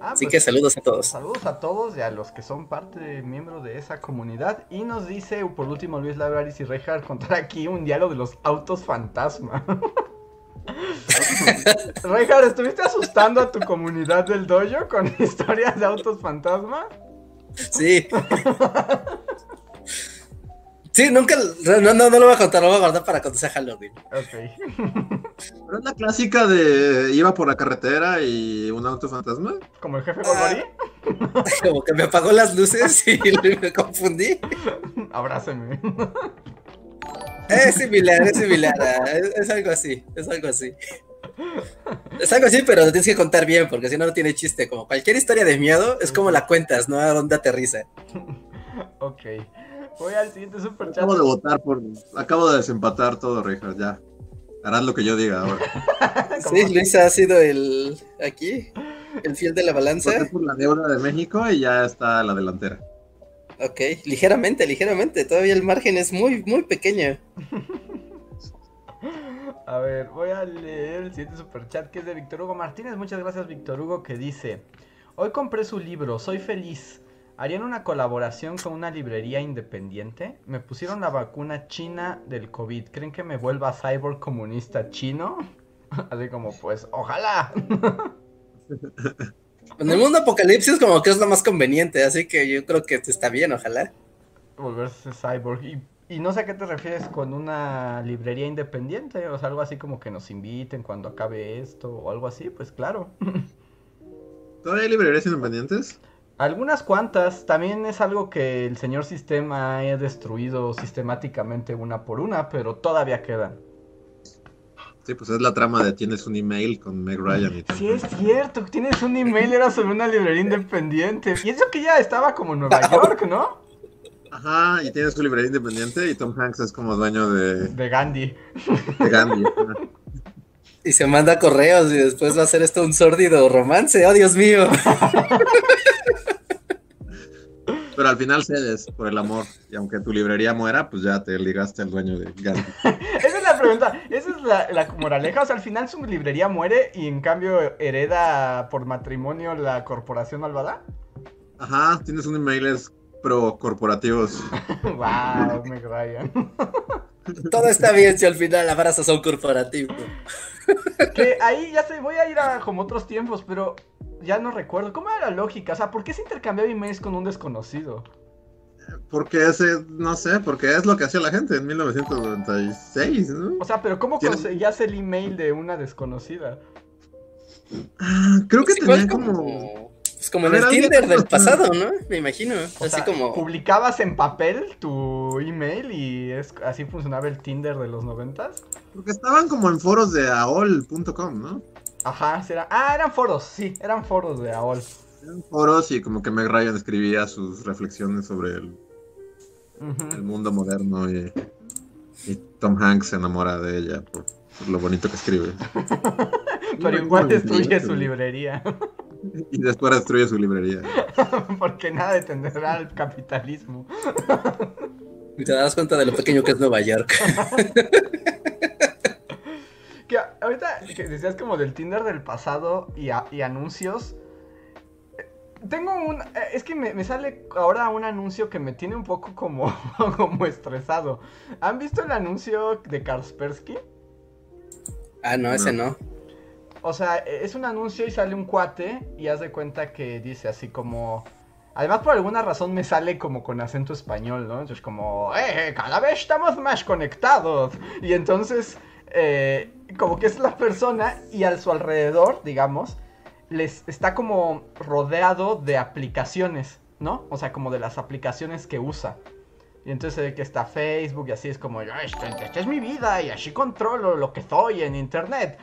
Ah, así pues, que saludos a todos. Saludos a todos y a los que son parte, miembro de esa comunidad. Y nos dice, por último, Luis Lavraris y Rejar contar aquí un diálogo de los autos fantasma. Rejar, ¿estuviste asustando a tu comunidad del dojo con historias de autos fantasma? Sí. Sí, nunca, no, no, no lo voy a contar, lo voy a guardar para cuando sea Halloween. Ok. Pero es la clásica de iba por la carretera y un auto fantasma. ¿Como el jefe Ah. Gorgori? Como que me apagó las luces y me confundí. Abrázame. Es similar, es similar. ah, Es, es algo así, es algo así. Es algo así, pero lo tienes que contar bien, porque si no, no tiene chiste. Como cualquier historia de miedo, es como la cuentas, ¿no? A dónde aterriza. Ok. Voy al siguiente super chat. Acabo de votar por. Acabo de desempatar todo, Richard, ya. Harás lo que yo diga ahora. Sí, Luisa ha sido el. Aquí, el fiel de la balanza. Voté por la deuda de México y ya está a la delantera. Ok, ligeramente, ligeramente. Todavía el margen es muy, muy pequeño. A ver, voy a leer el siguiente superchat que es de Víctor Hugo Martínez. Muchas gracias, Víctor Hugo, que dice: Hoy compré su libro, soy feliz. ¿Harían una colaboración con una librería independiente? Me pusieron la vacuna china del COVID. ¿Creen que me vuelva cyborg comunista chino? Así como, pues, ojalá. En el mundo apocalipsis como que es lo más conveniente, así que yo creo que está bien, ojalá. Volverse cyborg. Y, y no sé a qué te refieres con una librería independiente. O sea, algo así como que nos inviten cuando acabe esto o algo así. Pues claro. ¿Todavía hay librerías independientes? Algunas cuantas, también es algo que el señor sistema ha destruido sistemáticamente una por una, pero todavía quedan. Sí, pues es la trama de tienes un email con Meg Ryan y tal. Sí, es cierto, tienes un email, era sobre una librería independiente. Y eso que ya estaba como en Nueva York, ¿no? Ajá, y tienes tu librería independiente y Tom Hanks es como dueño de, De Gandhi. de Gandhi. Y se manda correos y después va a ser esto un sórdido romance, oh Dios mío. Pero al final cedes por el amor. Y aunque tu librería muera, pues ya te ligaste al dueño de Gandhi. Esa es la pregunta, esa es la, la moraleja. O sea, al final su librería muere y en cambio hereda por matrimonio la corporación malvada. Ajá, tienes un emails pro corporativos. wow, Meg Ryan. Todo está bien si al final abrazas a un corporativo. Que ahí ya sé, voy a ir a como otros tiempos, pero ya no recuerdo. ¿Cómo era la lógica? O sea, ¿por qué se intercambiaba emails con un desconocido? Porque ese, no sé, porque es lo que hacía la gente en 1996, ¿no? O sea, pero ¿cómo conseguías el email de una desconocida? Ah, creo que Igual tenía como... Pues como en el Tinder del pasado, ¿no? Me imagino. O Así sea, como. publicabas en papel tu email y es, así funcionaba el Tinder de los noventas. Porque estaban como en foros de aol.com, ¿no? Ajá, será. Ah, eran foros, sí, eran foros de AOL. Eran foros y como que Meg Ryan escribía sus reflexiones sobre el, el mundo moderno y, y Tom Hanks se enamora de ella por, por lo bonito que escribe. Pero igual destruye su librería. Y después destruye su librería. Porque nada detendrá al capitalismo. Y te das cuenta de lo pequeño que es Nueva York. Que ahorita que decías como del Tinder del pasado y, a- y anuncios. Tengo un. eh, Es que me, me sale ahora un anuncio que me tiene un poco como, como estresado. ¿Han visto el anuncio de Kaspersky? Ah, no, ese no. O sea, eh, es un anuncio y sale un cuate y haz de cuenta que dice así como... Además, por alguna razón me sale como con acento español, ¿no? Entonces, como, ¡eh! Cada vez estamos más conectados. Y entonces, eh, como que es la persona y a su alrededor, digamos, les está como rodeado de aplicaciones, ¿no? O sea, como de las aplicaciones que usa. Y entonces se ve que está Facebook y así es como, "Ah, esta, esta es mi vida y así controlo lo que soy en internet.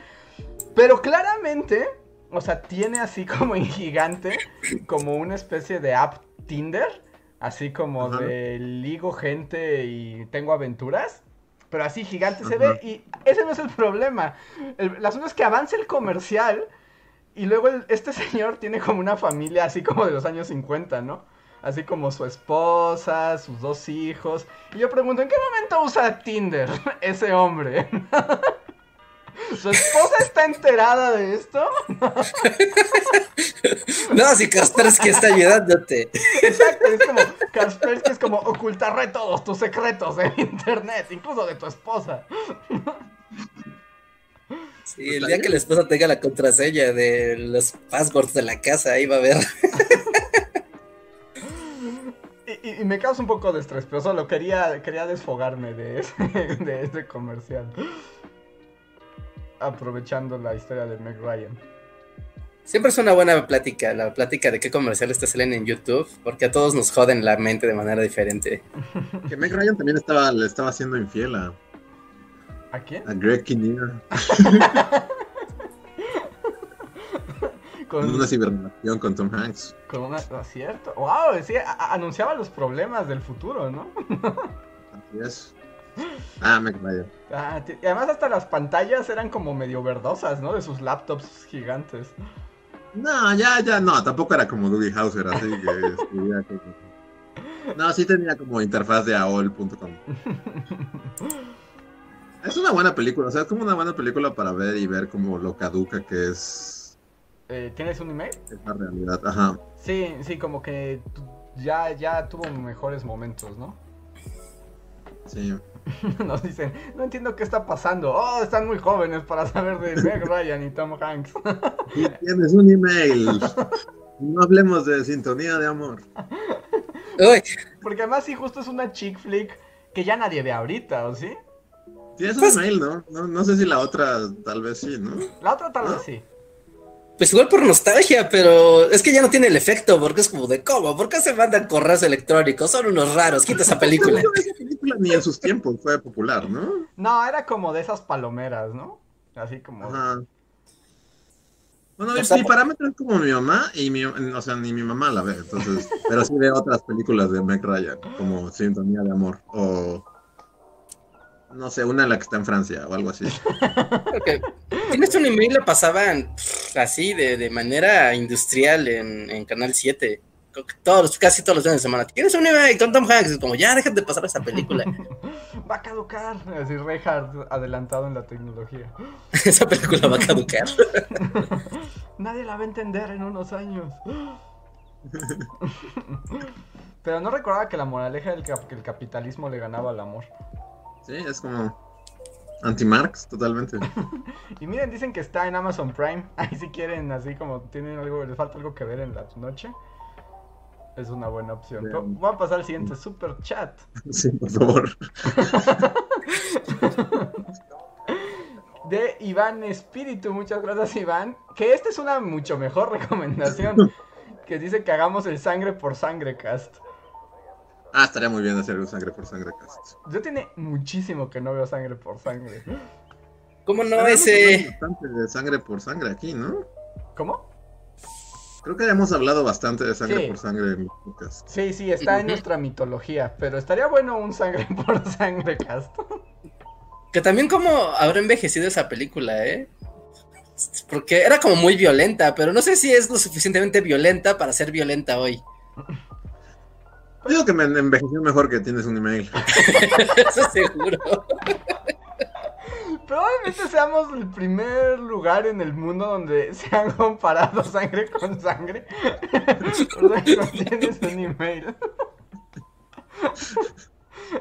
Pero claramente, o sea, tiene así como en gigante, como una especie de app Tinder, así como Ajá. de ligo gente y tengo aventuras. Pero así gigante se ve y ese no es el problema. El, el asunto es que avanza el comercial y luego el- este señor tiene como una familia así como de los años 50, ¿no? Así como su esposa, sus dos hijos. Y yo pregunto, ¿en qué momento usa Tinder ese hombre? ¿Su esposa está enterada de esto? No, si Kaspersky está ayudándote. Exacto, es como Kaspersky es como ocultaré todos tus secretos en internet, incluso de tu esposa. Sí, el día que la esposa tenga la contraseña de los passwords de la casa, ahí va a ver. Y, y- y me causa un poco de estrés, pero solo quería, quería desfogarme de ese, de ese comercial. Aprovechando la historia de Meg Ryan. Siempre es una buena plática, la plática de qué comerciales te salen en YouTube, porque a todos nos joden la mente de manera diferente. Que Meg Ryan también estaba, le estaba haciendo infiel a, ¿A quién? A Greg Kinnear. Con, Una ciberrelación con Tom Hanks. con una... ¿no es cierto? ¡Wow! Sí, anunciaba los problemas del futuro, ¿no? Así es. Ah, McBride. Ah, y además hasta las pantallas eran como medio verdosas, ¿no? De sus laptops gigantes. No, ya, ya, no, tampoco era como Dougie Hauser, así que escribía cosas. No, sí tenía como interfaz de AOL.com. Es una buena película, o sea, es como una buena película para ver y ver como lo caduca que es, Eh, ¿Tienes un email? es la realidad. Ajá. Sí, sí, como que ya, ya tuvo mejores momentos, ¿no? Sí. Nos dicen, no entiendo qué está pasando. Oh, están muy jóvenes para saber de Meg Ryan y Tom Hanks. Y tienes un email. No hablemos de sintonía de amor. Uy, Porque además sí, justo es una chick flick que ya nadie ve ahorita, ¿o sí? Tienes un Pues- email, ¿no? ¿no? No sé si la otra tal vez sí, ¿no? La otra tal vez sí. pues igual por nostalgia, pero es que ya no tiene el efecto, porque es como de cómo, ¿por qué se mandan correos electrónicos? Son unos raros, quita esa película. Película ni en sus tiempos fue popular, ¿no? No, era como de esas palomeras, ¿no? Así como... Ajá. Bueno, O sea, mi parámetro es como mi mamá y mi, o sea, ni mi mamá la ve, entonces, pero sí ve otras películas de Meg Ryan, como Sintonía de Amor, o no sé, una en la que está en Francia, o algo así. Porque tienes un email, lo pasaban pff, así, de, de manera industrial en, en Canal 7. Todos, casi todos los días de semana. Tienes un email con Tom Hanks. Es como, ya, déjate de pasar esa película. Va a caducar. Así, Reinhardt adelantado en la tecnología. esa película va a caducar. Nadie la va a entender en unos años. Pero no recordaba que la moraleja del cap- que el capitalismo le ganaba al amor. Sí, es como anti-Marx, totalmente. Y miren, dicen que está en Amazon Prime. Ahí si quieren, así como tienen algo, les falta algo que ver en la noche. Es una buena opción. Pero. Voy a pasar al siguiente super chat. Sí, por favor. De Iván Espíritu, muchas gracias Iván. Que esta es una mucho mejor recomendación. Que dice que hagamos el sangre por sangre cast. Ah, estaría muy bien hacer un sangre por sangre cast. Yo tiene muchísimo que no veo sangre por sangre. ¿Cómo no? Ese. hablado bastante de sangre por sangre aquí, ¿no? ¿Cómo? Creo que hemos hablado bastante de sangre Sí. por sangre en podcasts. Sí, sí, está en nuestra mitología. Pero estaría bueno un sangre por sangre cast. Que también como habrá envejecido esa película, ¿eh? Porque era como muy violenta, pero no sé si es lo suficientemente violenta para ser violenta hoy. Yo digo que me envejeció mejor que tienes un email. Eso seguro. Probablemente seamos el primer lugar en el mundo donde se han comparado sangre con sangre. Por no tienes un email.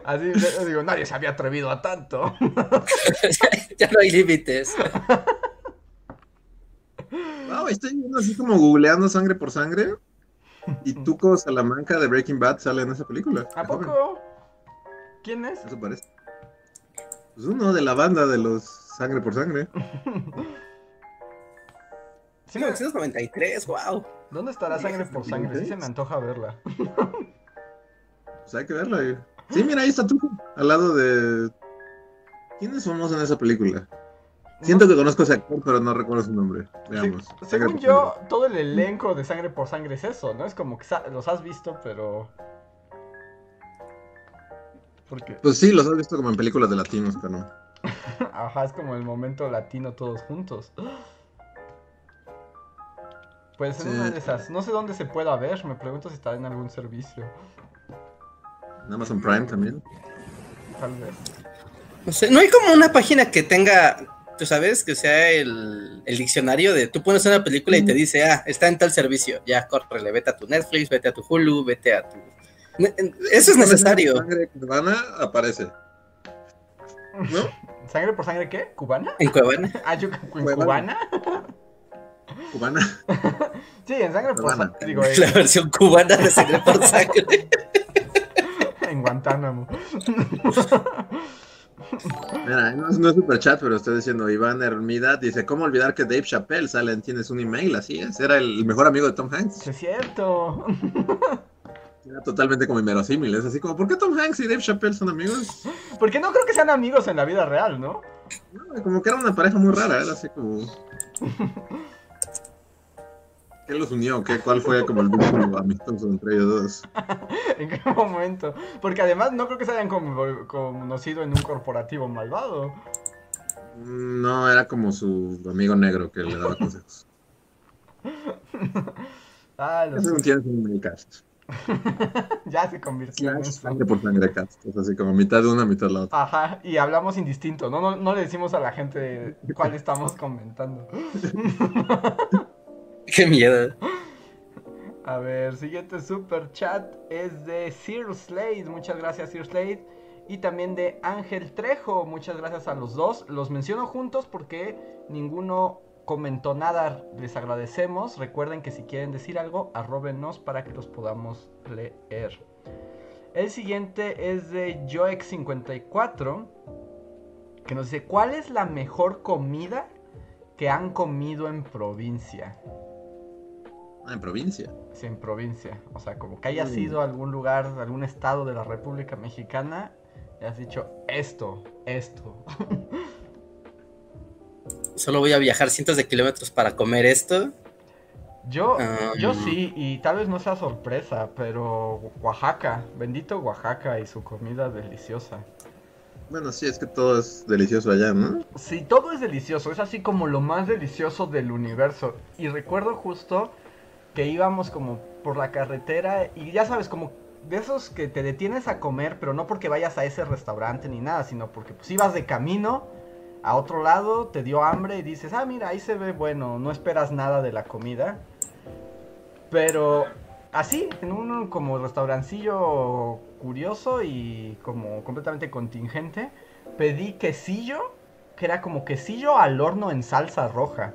Así digo, nadie se había atrevido a tanto. ya no hay límites. Wow, estoy viendo así como googleando sangre por sangre. Y Tuco Salamanca de Breaking Bad sale en esa película. ¿A joven. poco? ¿Quién es? Eso parece. Pues uno de la banda de los Sangre por Sangre. Sí me- 1993, wow. ¿Dónde estará sangre por sangre? Sí se me antoja verla. Pues hay que verla. eh. Sí, mira, ahí está Tuco. Al lado de. ¿Quién es famoso en esa película? Siento que conozco a ese actor, pero no recuerdo su nombre. Veamos. Según yo, todo el elenco de Sangre por Sangre es eso, ¿no? Es como que los has visto, pero... Porque, Pues sí, los has visto como en películas de latinos, pero no. ajá, es como el momento latino todos juntos. Pues en Sí. una de esas, no sé dónde se pueda ver, me pregunto si está en algún servicio, En Amazon Prime también. tal vez. No sé, no hay como una página que tenga, tú sabes, que sea el, el diccionario de tú pones una película y te dice, ah, está en tal servicio. Ya, córrele, vete a tu Netflix, vete a tu Hulu, vete a tu. Eso es necesario. Sangre cubana aparece. ¿No? ¿Sangre por Sangre qué? ¿Cubana? En Cuevana. Ah, yo, ¿en Cuevana. ¿Cubana? Cubana. Sí, en Sangre por. Sangre, digo, La versión cubana de sangre por sangre. en Guantánamo. Mira, no es, no es super chat, pero estoy diciendo, Iván Hermida dice, ¿cómo olvidar que Dave Chappelle sale en Tienes un email? Así es, era el mejor amigo de Tom Hanks. Es cierto. Era totalmente como inverosímil, es así como, ¿por qué Tom Hanks y Dave Chappelle son amigos? Porque no creo que sean amigos en la vida real, ¿no? No, como que era una pareja muy rara, era así como. ¿Qué los unió? ¿Qué, ¿Cuál fue como el vínculo amistoso entre ellos dos? ¿En qué momento? Porque además no creo que se hayan conocido en un corporativo malvado. No, era como su amigo negro que le daba consejos. Ah, los- Eso mini cast. ya se convirtió en Slash eso. sangre por sangre cast. Es así como mitad de una, mitad de la otra. Ajá, y hablamos indistinto, ¿no? No, no le decimos a la gente cuál estamos comentando. Qué miedo. A ver, siguiente super chat es de Sir Slade. Muchas gracias, Sir Slade. Y también de Ángel Trejo. Muchas gracias a los dos. Los menciono juntos porque ninguno comentó nada. Les agradecemos. Recuerden que si quieren decir algo, arróbenos para que los podamos leer. El siguiente es de Joex54. Que nos dice: ¿Cuál es la mejor comida que han comido en provincia? Ah, en provincia. Sí, en provincia. O sea, como que haya Mm. sido algún lugar, algún estado de la República Mexicana y has dicho esto, esto. Solo voy a viajar cientos de kilómetros para comer esto. Yo, yo sí, y tal vez no sea sorpresa, pero Oaxaca, bendito Oaxaca y su comida deliciosa. Bueno, sí, es que todo es delicioso allá, ¿no? Sí, todo es delicioso, es así como lo más delicioso del universo. Y recuerdo justo que íbamos como por la carretera y ya sabes, como de esos que te detienes a comer, pero no porque vayas a ese restaurante ni nada, sino porque pues ibas de camino a otro lado, te dio hambre y dices, ah, mira, ahí se ve bueno, no esperas nada de la comida. Pero así, en un como restaurancillo curioso y como completamente contingente, pedí quesillo, que era como quesillo al horno en salsa roja.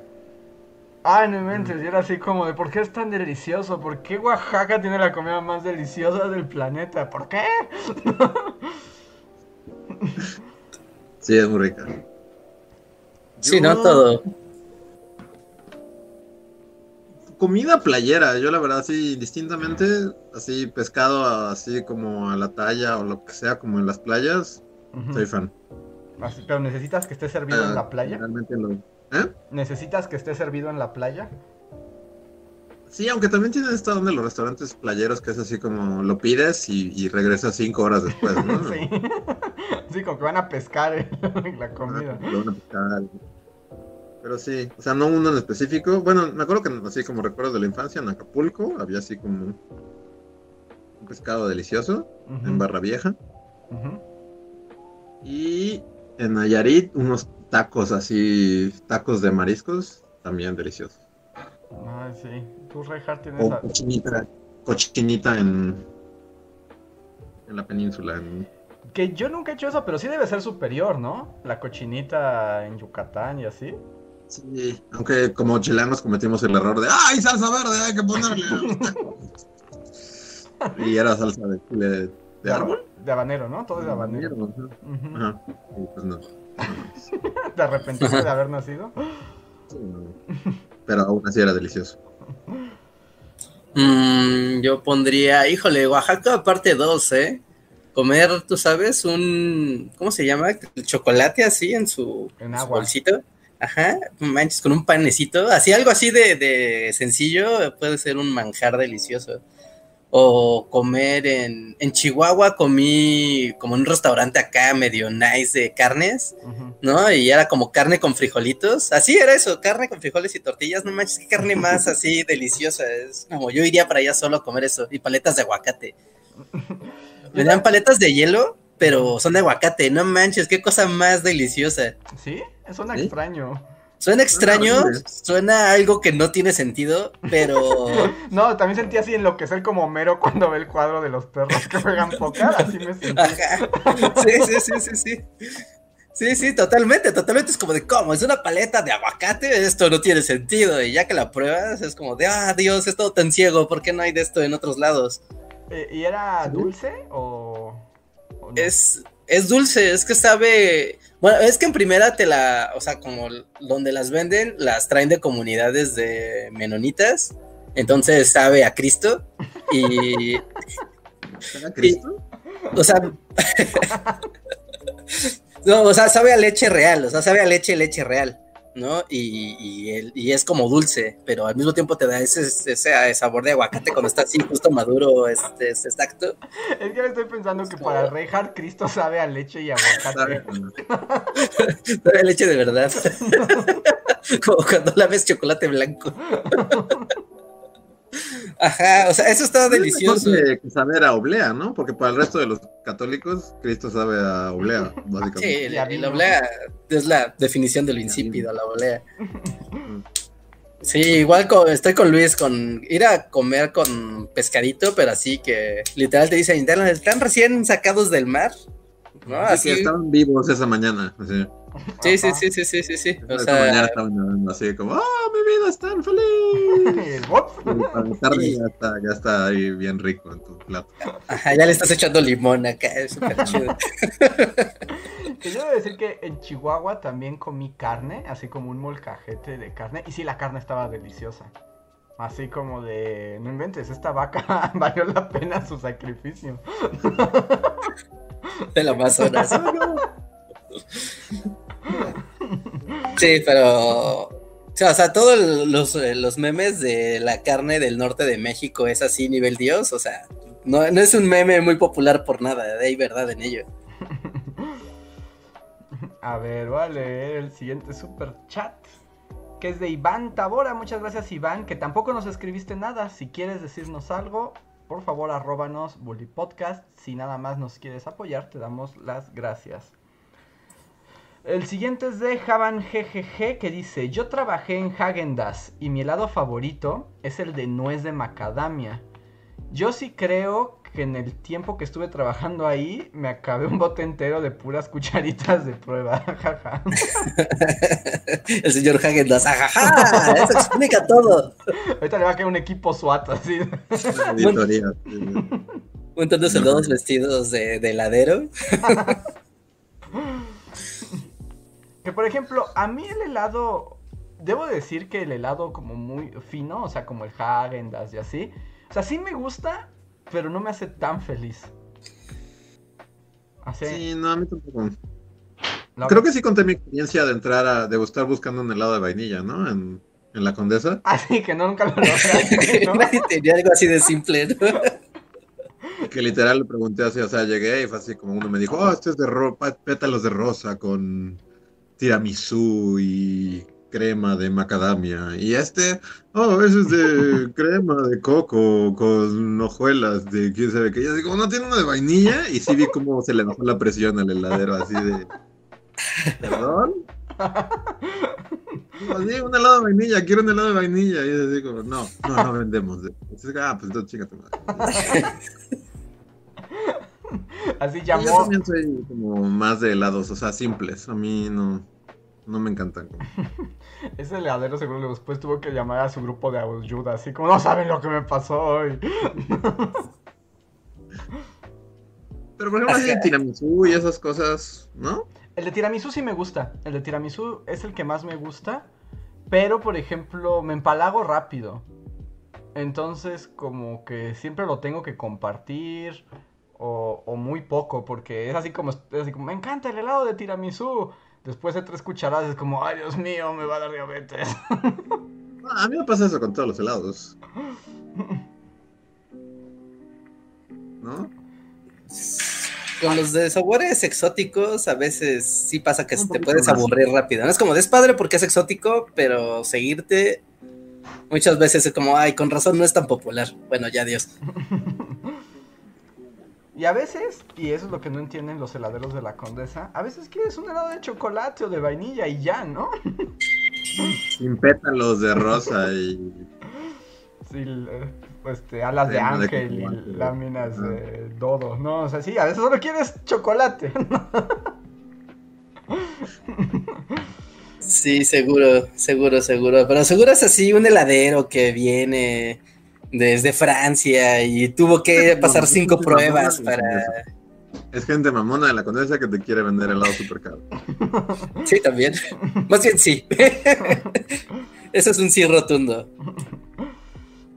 Ay, no inventes, y era así como de, ¿por qué es tan delicioso? ¿Por qué Oaxaca tiene la comida más deliciosa del planeta? ¿Por qué? Sí, es muy rica. Sí, ¿no? Todo. Comida playera, yo la verdad, sí, distintamente, así pescado, así como a la talla o lo que sea, como en las playas, soy fan. Así, pero necesitas que esté servido en Ah, la playa. Realmente lo... ¿Eh? ¿Necesitas que esté servido en la playa? Sí, aunque también tienen esta onda los restaurantes playeros que es así como lo pides y, y regresas cinco horas después, ¿no? sí. sí, como que van a pescar eh, la comida. Lo van a pescar. Pero sí, o sea, no uno en específico. Bueno, me acuerdo que así como recuerdos de la infancia en Acapulco había así como un pescado delicioso en Barra Vieja. Y en Nayarit unos tacos así, tacos de mariscos, también deliciosos. Ay, sí. Tú, Reinhardt, tienes... O cochinita, cochinita en, en la península. en- Que yo nunca he hecho eso, pero sí debe ser superior, ¿no? La cochinita en Yucatán y así. Sí, aunque como chilenos cometimos el error de ¡ay, salsa verde! Hay que ponerle. a los tacos". y era salsa de chile de árbol. De habanero, ¿no? Todo es de habanero. Ujú. Ajá. Y pues no. ¿Te arrepentiste de haber nacido? Sí, no. Pero aún así era delicioso. Mm, yo pondría, híjole, Oaxaca parte 2, ¿eh? Comer, tú sabes, un, ¿cómo se llama? El chocolate así en su, En su bolsito. Ajá, manches, con un panecito, así algo así de, de sencillo, puede ser un manjar delicioso. O comer en, en Chihuahua, comí como en un restaurante acá medio nice de carnes. ¿no? Y era como carne con frijolitos. Así era eso, carne con frijoles y tortillas. No manches, qué carne más así deliciosa. Es como yo iría para allá solo a comer eso. Y paletas de aguacate. Me dan paletas de hielo, pero son de aguacate. No manches, qué cosa más deliciosa. ¿Sí? Suena ¿Sí? extraño. Suena extraño, suena algo que no tiene sentido, pero No, también sentí así enloquecer como Homero cuando ve el cuadro de los perros que juegan póker. Así me sentí. Ajá. Sí, sí, sí, sí, sí. Sí, sí, totalmente, totalmente. Es como de, ¿cómo? ¿Es una paleta de aguacate? Esto no tiene sentido. Y ya que la pruebas, es como de, ah, Dios, es todo tan ciego. ¿Por qué no hay de esto en otros lados? Eh, ¿Y era dulce o.? No? Es, es dulce, es que sabe. Bueno, es que en primera te la. O sea, como donde las venden, las traen de comunidades de menonitas. Entonces sabe a Cristo. Y. ¿Era Cristo? O sea. No, o sea, sabe a leche real, o sea, sabe a leche, leche real, ¿no? Y, y, y es como dulce, pero al mismo tiempo te da ese, ese sabor de aguacate cuando está así justo maduro, este, es exacto. Es que ahora estoy pensando que para Reinhardt Cristo sabe a leche y aguacate. Sabe a leche de verdad. como cuando la ves chocolate blanco. Ajá, o sea, eso está delicioso. Que, que saber a oblea, ¿no? Porque para el resto de los católicos, Cristo sabe a oblea, Sí, básicamente. Ya el vino. oblea es la definición de lo insípido, la oblea. Sí, igual estoy con Luis con ir a comer con pescadito, pero así que literal te dicen, "Están- están recién sacados del mar, ¿no? Así que estaban vivos esa mañana. Así. sí, sí, sí, sí, sí, sí, sí. O mañana estaban así como, ¡oh, mi vida es tan feliz! Tarde ya está, ya está ahí bien rico en tu plato. ajá, ya le estás echando limón acá, es súper chido. Yo debo decir que en Chihuahua también comí carne, así como un molcajete de carne. Y sí, la carne estaba deliciosa. Así como de, no inventes, esta vaca valió la pena su sacrificio. del Amazonas. Sí, pero. Sea, o sea, todos los, eh, los memes de la carne del norte de México es así, nivel Dios. O sea, no, no es un meme muy popular por nada, hay verdad en ello. A ver, voy a leer el siguiente super chat. Que es de Iván Tabora. Muchas gracias, Iván. Que tampoco nos escribiste nada. Si quieres decirnos algo, por favor, arróbanos Bully Podcast. Si nada más nos quieres apoyar, te damos las gracias. El siguiente es de Javan GGG que dice: Yo trabajé en Hagendas y mi helado favorito es el de nuez de macadamia. Yo sí creo que en el tiempo que estuve trabajando ahí me acabé un bote entero de puras cucharitas de prueba. jaja. El señor Hagen das, ajaja, eso explica todo. Ahorita le va a caer un equipo SWAT así. Un montón de soldados vestidos de, de heladero. Que por ejemplo, a mí el helado, debo decir que el helado como muy fino, o sea, como el Häagen-Dazs y así, o sea, sí me gusta, pero no me hace tan feliz. Así, Sí, no, a mí tampoco. la- Creo que sí conté mi experiencia de entrar a, de estar buscando un helado de vainilla, ¿no? En, en la Condesa. Así que no, nunca lo lograste, ¿no? Tenía algo así de simple, ¿no? Que literal le pregunté así, o sea, llegué y fue así como uno me dijo, oh, este es de ro pétalos de rosa con tiramisú y crema de macadamia. Y este, oh, ese es de crema de coco con hojuelas de quién sabe qué. Y así como, no tiene uno de vainilla. Y sí vi cómo se le bajó la presión al heladero, así de, ¿perdón? Así, un helado de vainilla, quiero un helado de vainilla. Y es así como, no, no, no vendemos. Entonces, ah, pues entonces chingate madre. Así Yo llamó. también soy como más de helados, o sea, simples. A mí no, no me encantan. Ese heladero seguro después tuvo que llamar a su grupo de ayuda, así como no saben lo que me pasó hoy. Pero por ejemplo, así de tiramisú y esas cosas, ¿no? El de tiramisú sí me gusta. El de tiramisú es el que más me gusta. Pero, por ejemplo, me empalago rápido. Entonces, como que siempre lo tengo que compartir. O, o muy poco. Porque es así como, es así como, me encanta el helado de tiramisú. Después de tres cucharadas es como, ay Dios mío, me va a dar diabetes. Ah, A mí me pasa eso con todos los helados. ¿No? Con los de sabores exóticos, a veces sí pasa que te puedes aburrir rápido. No es como, es padre porque es exótico, pero seguirte muchas veces es como, ay, con razón no es tan popular. Bueno, ya Dios. Y a veces, y eso es lo que no entienden los heladeros de la condesa, a veces quieres un helado de chocolate o de vainilla y ya, ¿no? Sin pétalos de rosa y. Sí, este, alas de ángel y láminas de dodo, ¿no? O sea, sí, a veces solo quieres chocolate. Sí, seguro, seguro, seguro. Pero seguro es así un heladero que viene desde Francia y tuvo que pasar No, cinco pruebas para... Es gente mamona de la condesa que te quiere vender helado súper caro. Sí, también. Más bien sí. Eso es un sí rotundo.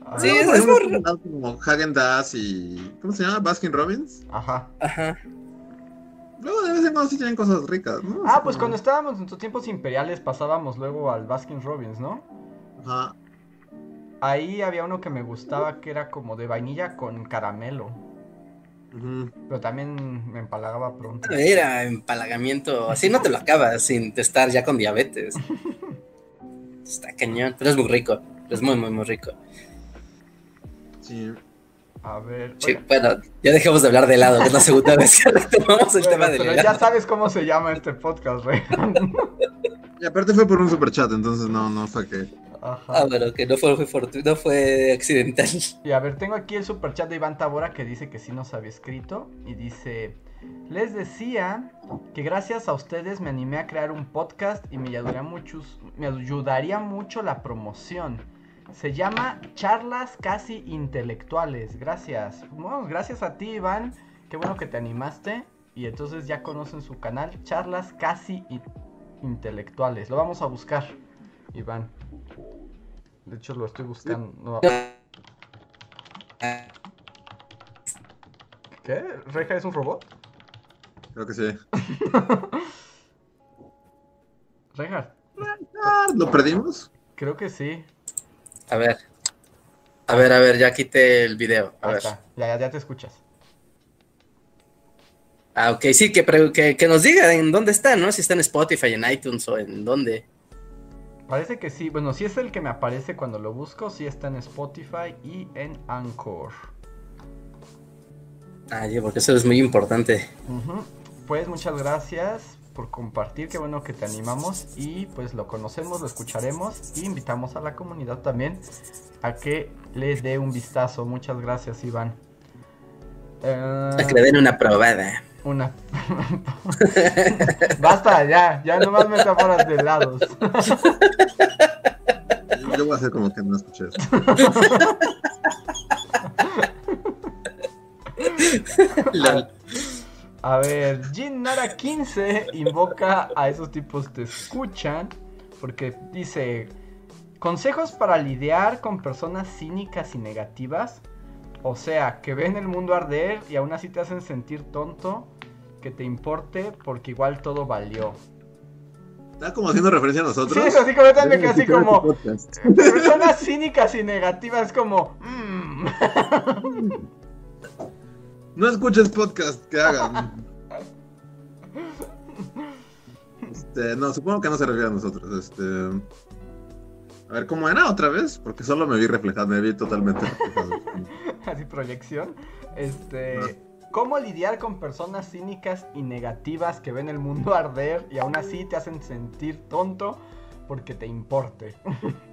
Ah, Sí, No, es- por como Hagen Dazs y. ¿Cómo se llama? Baskin Robbins. Ajá. Ajá. Luego de vez en cuando sí tienen cosas ricas, ¿no? Ah, pues como- cuando estábamos en nuestros tiempos imperiales pasábamos luego al Baskin Robbins, ¿no? Ajá. Ahí había uno que me gustaba que era como de vainilla con caramelo. Pero también me empalagaba pronto. Era empalagamiento, así no te lo acabas sin estar ya con diabetes. Está cañón, pero es muy rico, es muy, muy, muy rico. Sí. A ver. Sí, bueno, ya dejemos de hablar de helado, que es la segunda vez que retomamos el bueno, tema del pero helado. ya sabes cómo se llama este podcast, Rey. Y aparte fue por un super chat, entonces no, no fue que. Ajá. Ah, bueno, que no fue, fue no fue accidental. Y a ver, tengo aquí el superchat de Iván Tabora que dice que sí nos había escrito. Y dice: Les decía que gracias a ustedes me animé a crear un podcast y me ayudaría, muchos, me ayudaría mucho la promoción. Se llama Charlas Casi Intelectuales. Gracias. Bueno, gracias a ti, Iván. Qué bueno que te animaste. Y entonces ya conocen su canal, Charlas Casi Intelectuales. Lo vamos a buscar, Iván. De hecho, lo estoy buscando. ¿Qué? ¿Reja es un robot? Creo que sí. Reinhardt, Ah, ¿Lo perdimos? creo que sí. A ver. A ver, a ver, ya quité el video. A Ahí ver. está. Ya, te escuchas. Ah, ok, sí, que, que, que nos diga en dónde está, ¿no? Si está en Spotify, en iTunes o en dónde. Parece que sí. Bueno, sí es el que me aparece cuando lo busco. Sí está en Spotify y en Anchor. Ah, porque eso es muy importante. Pues muchas gracias por compartir. Qué bueno que te animamos. Y pues lo conocemos, lo escucharemos. Y invitamos a la comunidad también a que les dé un vistazo. Muchas gracias, Iván. A que le den una probada. Una. Basta, ya, ya no más metáforas de lados. Yo voy a hacer como que no escuché eso. Lol. A ver, Jin Nara 15 invoca a esos tipos te escuchan porque dice consejos para lidiar con personas cínicas y negativas. O sea, que ven el mundo arder y aún así te hacen sentir tonto, que te importe porque igual todo valió. Está como haciendo referencia a nosotros. Sí, así como también Deben así como personas cínicas y negativas como mm. No escuches podcast que hagan. Este, no, supongo que no se refiere a nosotros. Este. A ver, ¿cómo era otra vez? Porque solo me vi reflejado, me vi totalmente reflejado. así proyección. Este, ¿cómo lidiar con personas cínicas y negativas que ven el mundo arder y aún así te hacen sentir tonto porque te importe?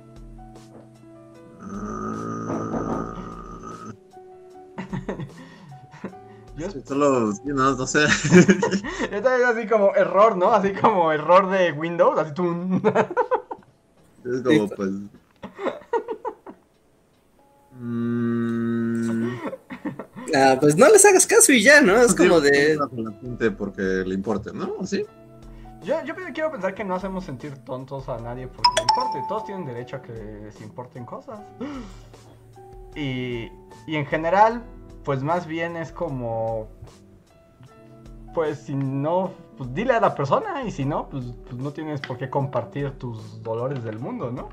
Yo, solo, sí, no, no sé. yo también así como error, ¿no? Así como error de Windows, así tú. Es como, pues. Mm, Ah, pues no les hagas caso y ya, ¿no? Es como de. con la gente porque le importe, ¿no? ¿Sí? Yo, yo quiero pensar que no hacemos sentir tontos a nadie porque le importe. Todos tienen derecho a que les importen cosas. Y, y en general, pues más bien es como... Pues si no, pues dile a la persona y si no, pues, pues no tienes por qué compartir tus dolores del mundo, ¿no?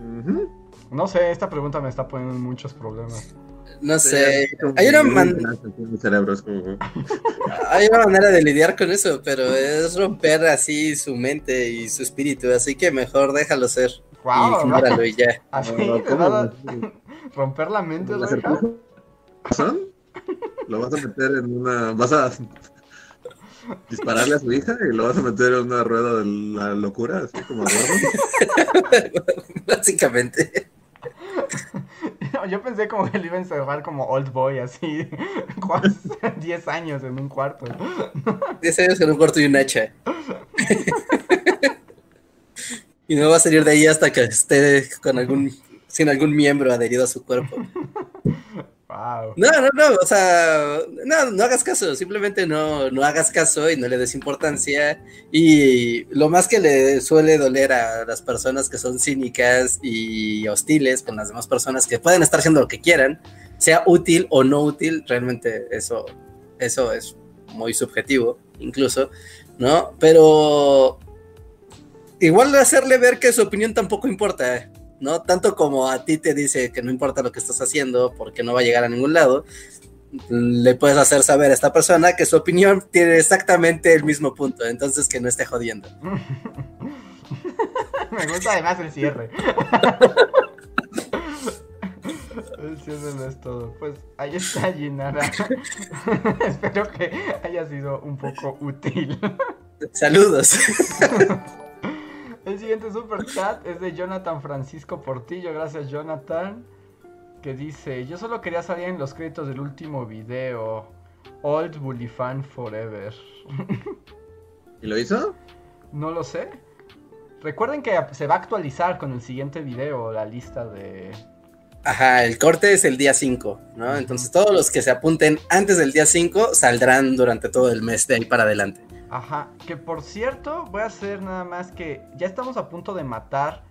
Ujú. No sé, esta pregunta me está poniendo en muchos problemas. No sé. Hay una, man- hay una manera de lidiar con eso, pero es romper así su mente y su espíritu, así que mejor déjalo ser. Wow, y ignóralo y ya. Así, romper la mente. ¿Son? ¿Lo vas a meter en una... vas a dispararle a su hija y lo vas a meter en una rueda de la locura, así como gordo? Yo pensé como que le iba a encerrar como old boy, así, 10 años en un cuarto. 10 años en un cuarto y un hacha. y no va a salir de ahí hasta que esté con algún, sin algún miembro adherido a su cuerpo. No, no, no, o sea, no, no hagas caso, simplemente no, no hagas caso y no le des importancia. Y lo más que le suele doler a las personas que son cínicas y hostiles con las demás personas que pueden estar haciendo lo que quieran, sea útil o no útil, realmente eso, eso es muy subjetivo, incluso, ¿no? Pero igual hacerle ver que su opinión tampoco importa, ¿no? Tanto como a ti te dice que no importa lo que estás haciendo porque no va a llegar a ningún lado, le puedes hacer saber a esta persona que su opinión tiene exactamente el mismo punto, entonces que no esté jodiendo. Me gusta además el cierre. el cierre no es todo. Pues ahí está Ginara. Espero que haya sido un poco útil. Saludos. El siguiente super chat es de Jonathan Francisco Portillo. Gracias, Jonathan que dice, yo solo quería salir en los créditos del último video. Old Bully Fan Forever. ¿Y lo hizo? No lo sé. Recuerden que se va a actualizar con el siguiente video la lista de... Ajá, el corte es el día 5, ¿no? Entonces todos los que se apunten antes del día 5 saldrán durante todo el mes de ahí para adelante. Ajá, que por cierto voy a hacer nada más que ya estamos a punto de matar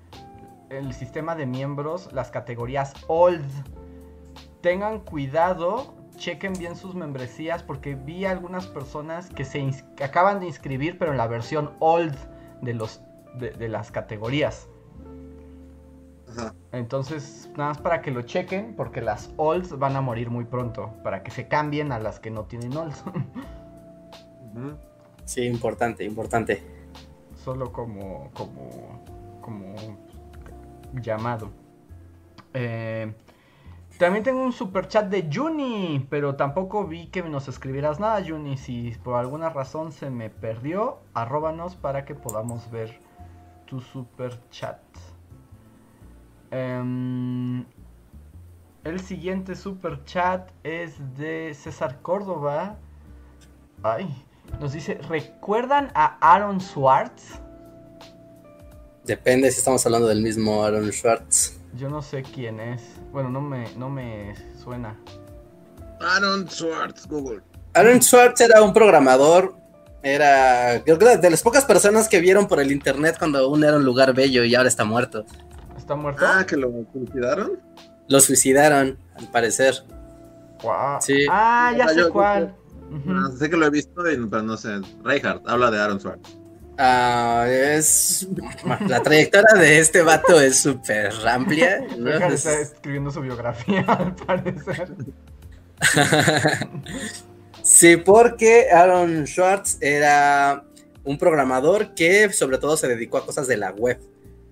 el sistema de miembros las categorías old. Tengan cuidado, chequen bien sus membresías porque vi algunas personas que se acaban de inscribir pero en la versión old de los de, las categorías. Entonces, nada más para que lo chequen, porque las olds van a morir muy pronto, para que se cambien a las que no tienen olds. Sí, importante, importante. Solo como, como, como llamado. Eh, también tengo un super chat de Juni, pero tampoco vi que nos escribieras nada, Juni. Si por alguna razón se me perdió, arróbanos para que podamos ver tu super chat. Em, el siguiente super chat es de César Córdoba. Ay, nos dice, ¿recuerdan a Aaron Swartz? Depende si estamos hablando del mismo Aaron Schwartz. Yo no sé quién es. Bueno, no me, no me suena. Aaron Schwartz, Google. Aaron Schwartz era un programador. Era, creo que de las pocas personas que vieron por el internet cuando aún era un lugar bello y ahora está muerto. ¿Está muerto? Ah, que lo suicidaron. Lo suicidaron, al parecer. Wow. Sí. Ah, ya sé cuál. Sé que lo he visto, pero no sé. Reinhardt habla de Aaron Schwartz. Ah, es la trayectoria de este vato es súper amplia. Está escribiendo su biografía, al parecer. sí, porque Aaron Schwartz era un programador que sobre todo se dedicó a cosas de la web,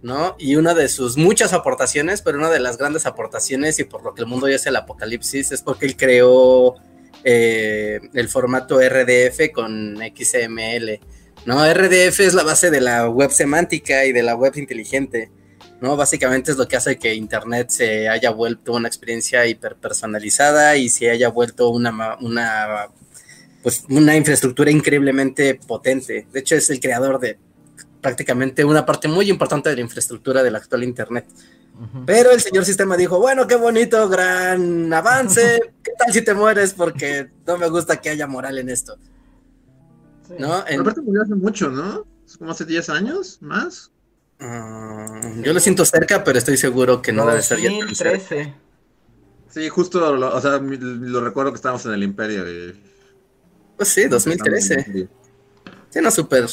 ¿no? Y una de sus muchas aportaciones, pero una de las grandes aportaciones y por lo que el mundo ya es el apocalipsis, es porque él creó eh, el formato RDF con XML ¿no? RDF es la base de la web semántica y de la web inteligente, ¿no? Básicamente es lo que hace que Internet se haya vuelto una experiencia hiperpersonalizada y se haya vuelto una, una, pues, una infraestructura increíblemente potente. De hecho, es el creador de prácticamente una parte muy importante de la infraestructura del actual Internet. Pero el señor sistema dijo, bueno, qué bonito, gran avance, ¿qué tal si te mueres? Porque no me gusta que haya moral en esto. ¿No? En... Aparte murió hace mucho, ¿no? ¿Como hace 10 años? ¿Más? Uh, yo lo siento cerca, pero estoy seguro que no, debe ser ya 2013. Sí, justo, lo, o sea, lo recuerdo que estábamos en el Imperio. Y... Pues sí, 2013. Sí, no, súper,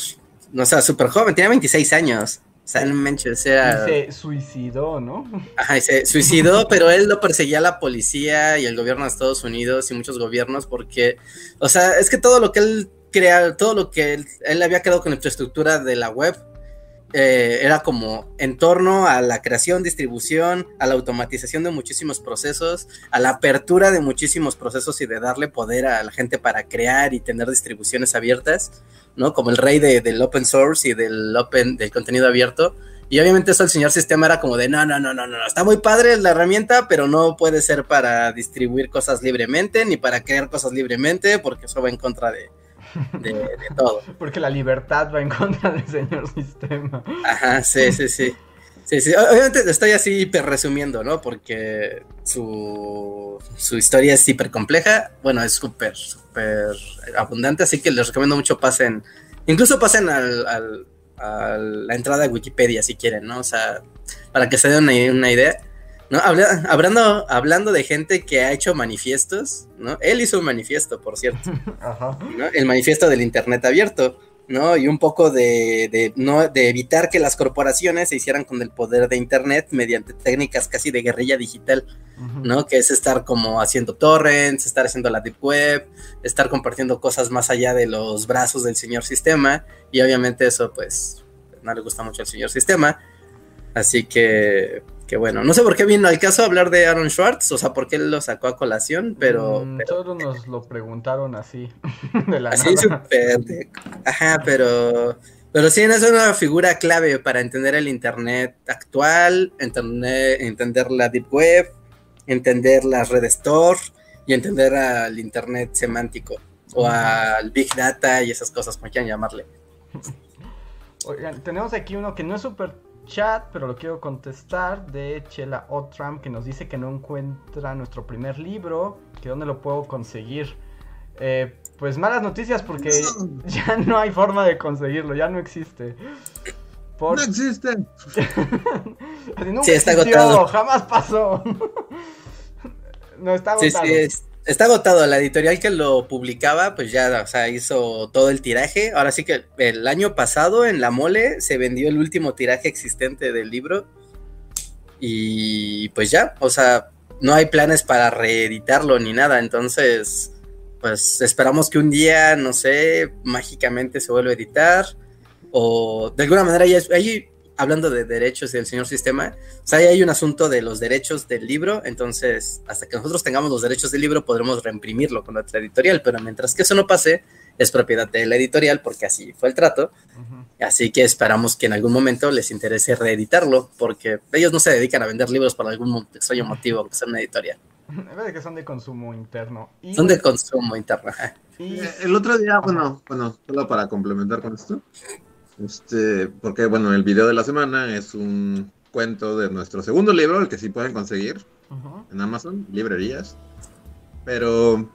no, o sea, súper joven, tenía 26 años. O sea, o sea... se suicidó, ¿no? Ajá, se suicidó, pero él lo perseguía la policía y el gobierno de Estados Unidos y muchos gobiernos porque, o sea, es que todo lo que él crear todo lo que él, había creado con la infraestructura de la web. Eh, era como en torno a la creación, distribución, a la automatización de muchísimos procesos, a la apertura de muchísimos procesos y de darle poder a la gente para crear y tener distribuciones abiertas, ¿no? Como el rey del open source y del open, del contenido abierto. Y obviamente eso el señor sistema era como de no, no, no, no, no, está muy padre la herramienta, pero no puede ser para distribuir cosas libremente ni para crear cosas libremente, porque eso va en contra de, de, todo. Porque la libertad va en contra del señor sistema. Ajá, sí, sí, sí. Sí, sí, obviamente estoy así hiper resumiendo, ¿no? Porque su, su historia es hiper compleja, bueno, es súper, súper abundante, así que les recomiendo mucho pasen, incluso pasen al, a la entrada de Wikipedia si quieren, ¿no? O sea, para que se den una, idea. ¿no? Habla- hablando, hablando de gente que ha hecho manifiestos, ¿no? Él hizo un manifiesto, por cierto, Ajá. ¿no? El manifiesto del Internet abierto, ¿no? Y un poco de, de, no, de evitar que las corporaciones se hicieran con el poder de Internet mediante técnicas casi de guerrilla digital. ¿no? Que es estar como haciendo torrents, estar haciendo la deep web, estar compartiendo cosas más allá de los brazos del señor sistema, y obviamente eso, pues, no le gusta mucho al señor sistema. Así que, que bueno, no sé por qué vino al caso hablar de Aaron Schwartz, o sea, por qué él lo sacó a colación, pero, Mm, pero Solo nos lo preguntaron así, de la así súper Ajá, pero, pero sí, es una figura clave para entender el Internet actual, entender, entender la Deep Web, entender las redes Tor y entender al Internet semántico o al Big Data y esas cosas, como quieran llamarle. Oigan, tenemos aquí uno que no es super chat, pero lo quiero contestar, de Chela Otram, que nos dice que no encuentra nuestro primer libro, que dónde lo puedo conseguir. Eh, pues malas noticias porque No. ya no hay forma de conseguirlo, ya no existe. Por... No existe. Así, nunca Sí, está existió, agotado. jamás pasó. no está Sí, agotado. sí, es- está agotado. La editorial que lo publicaba, pues ya, o sea, hizo todo el tiraje. Ahora sí que el año pasado en La Mole se vendió el último tiraje existente del libro. Y pues ya, o sea, no hay planes para reeditarlo ni nada. Entonces, pues esperamos que un día, no sé, mágicamente se vuelva a editar. O de alguna manera, ya ahí, hablando de derechos del señor sistema, o sea, ahí hay un asunto de los derechos del libro, entonces hasta que nosotros tengamos los derechos del libro podremos reimprimirlo con nuestra editorial, pero mientras que eso no pase, es propiedad de la editorial porque así fue el trato, así que esperamos que en algún momento les interese reeditarlo, porque ellos no se dedican a vender libros por algún extraño motivo, aunque sea una editorial, Es verdad que son de consumo interno. Y, son de consumo interno. y- Eh, El otro día, bueno, bueno, solo para complementar con esto, este, porque bueno, el video de la semana es un cuento de nuestro segundo libro, el que sí pueden conseguir en Amazon, librerías, pero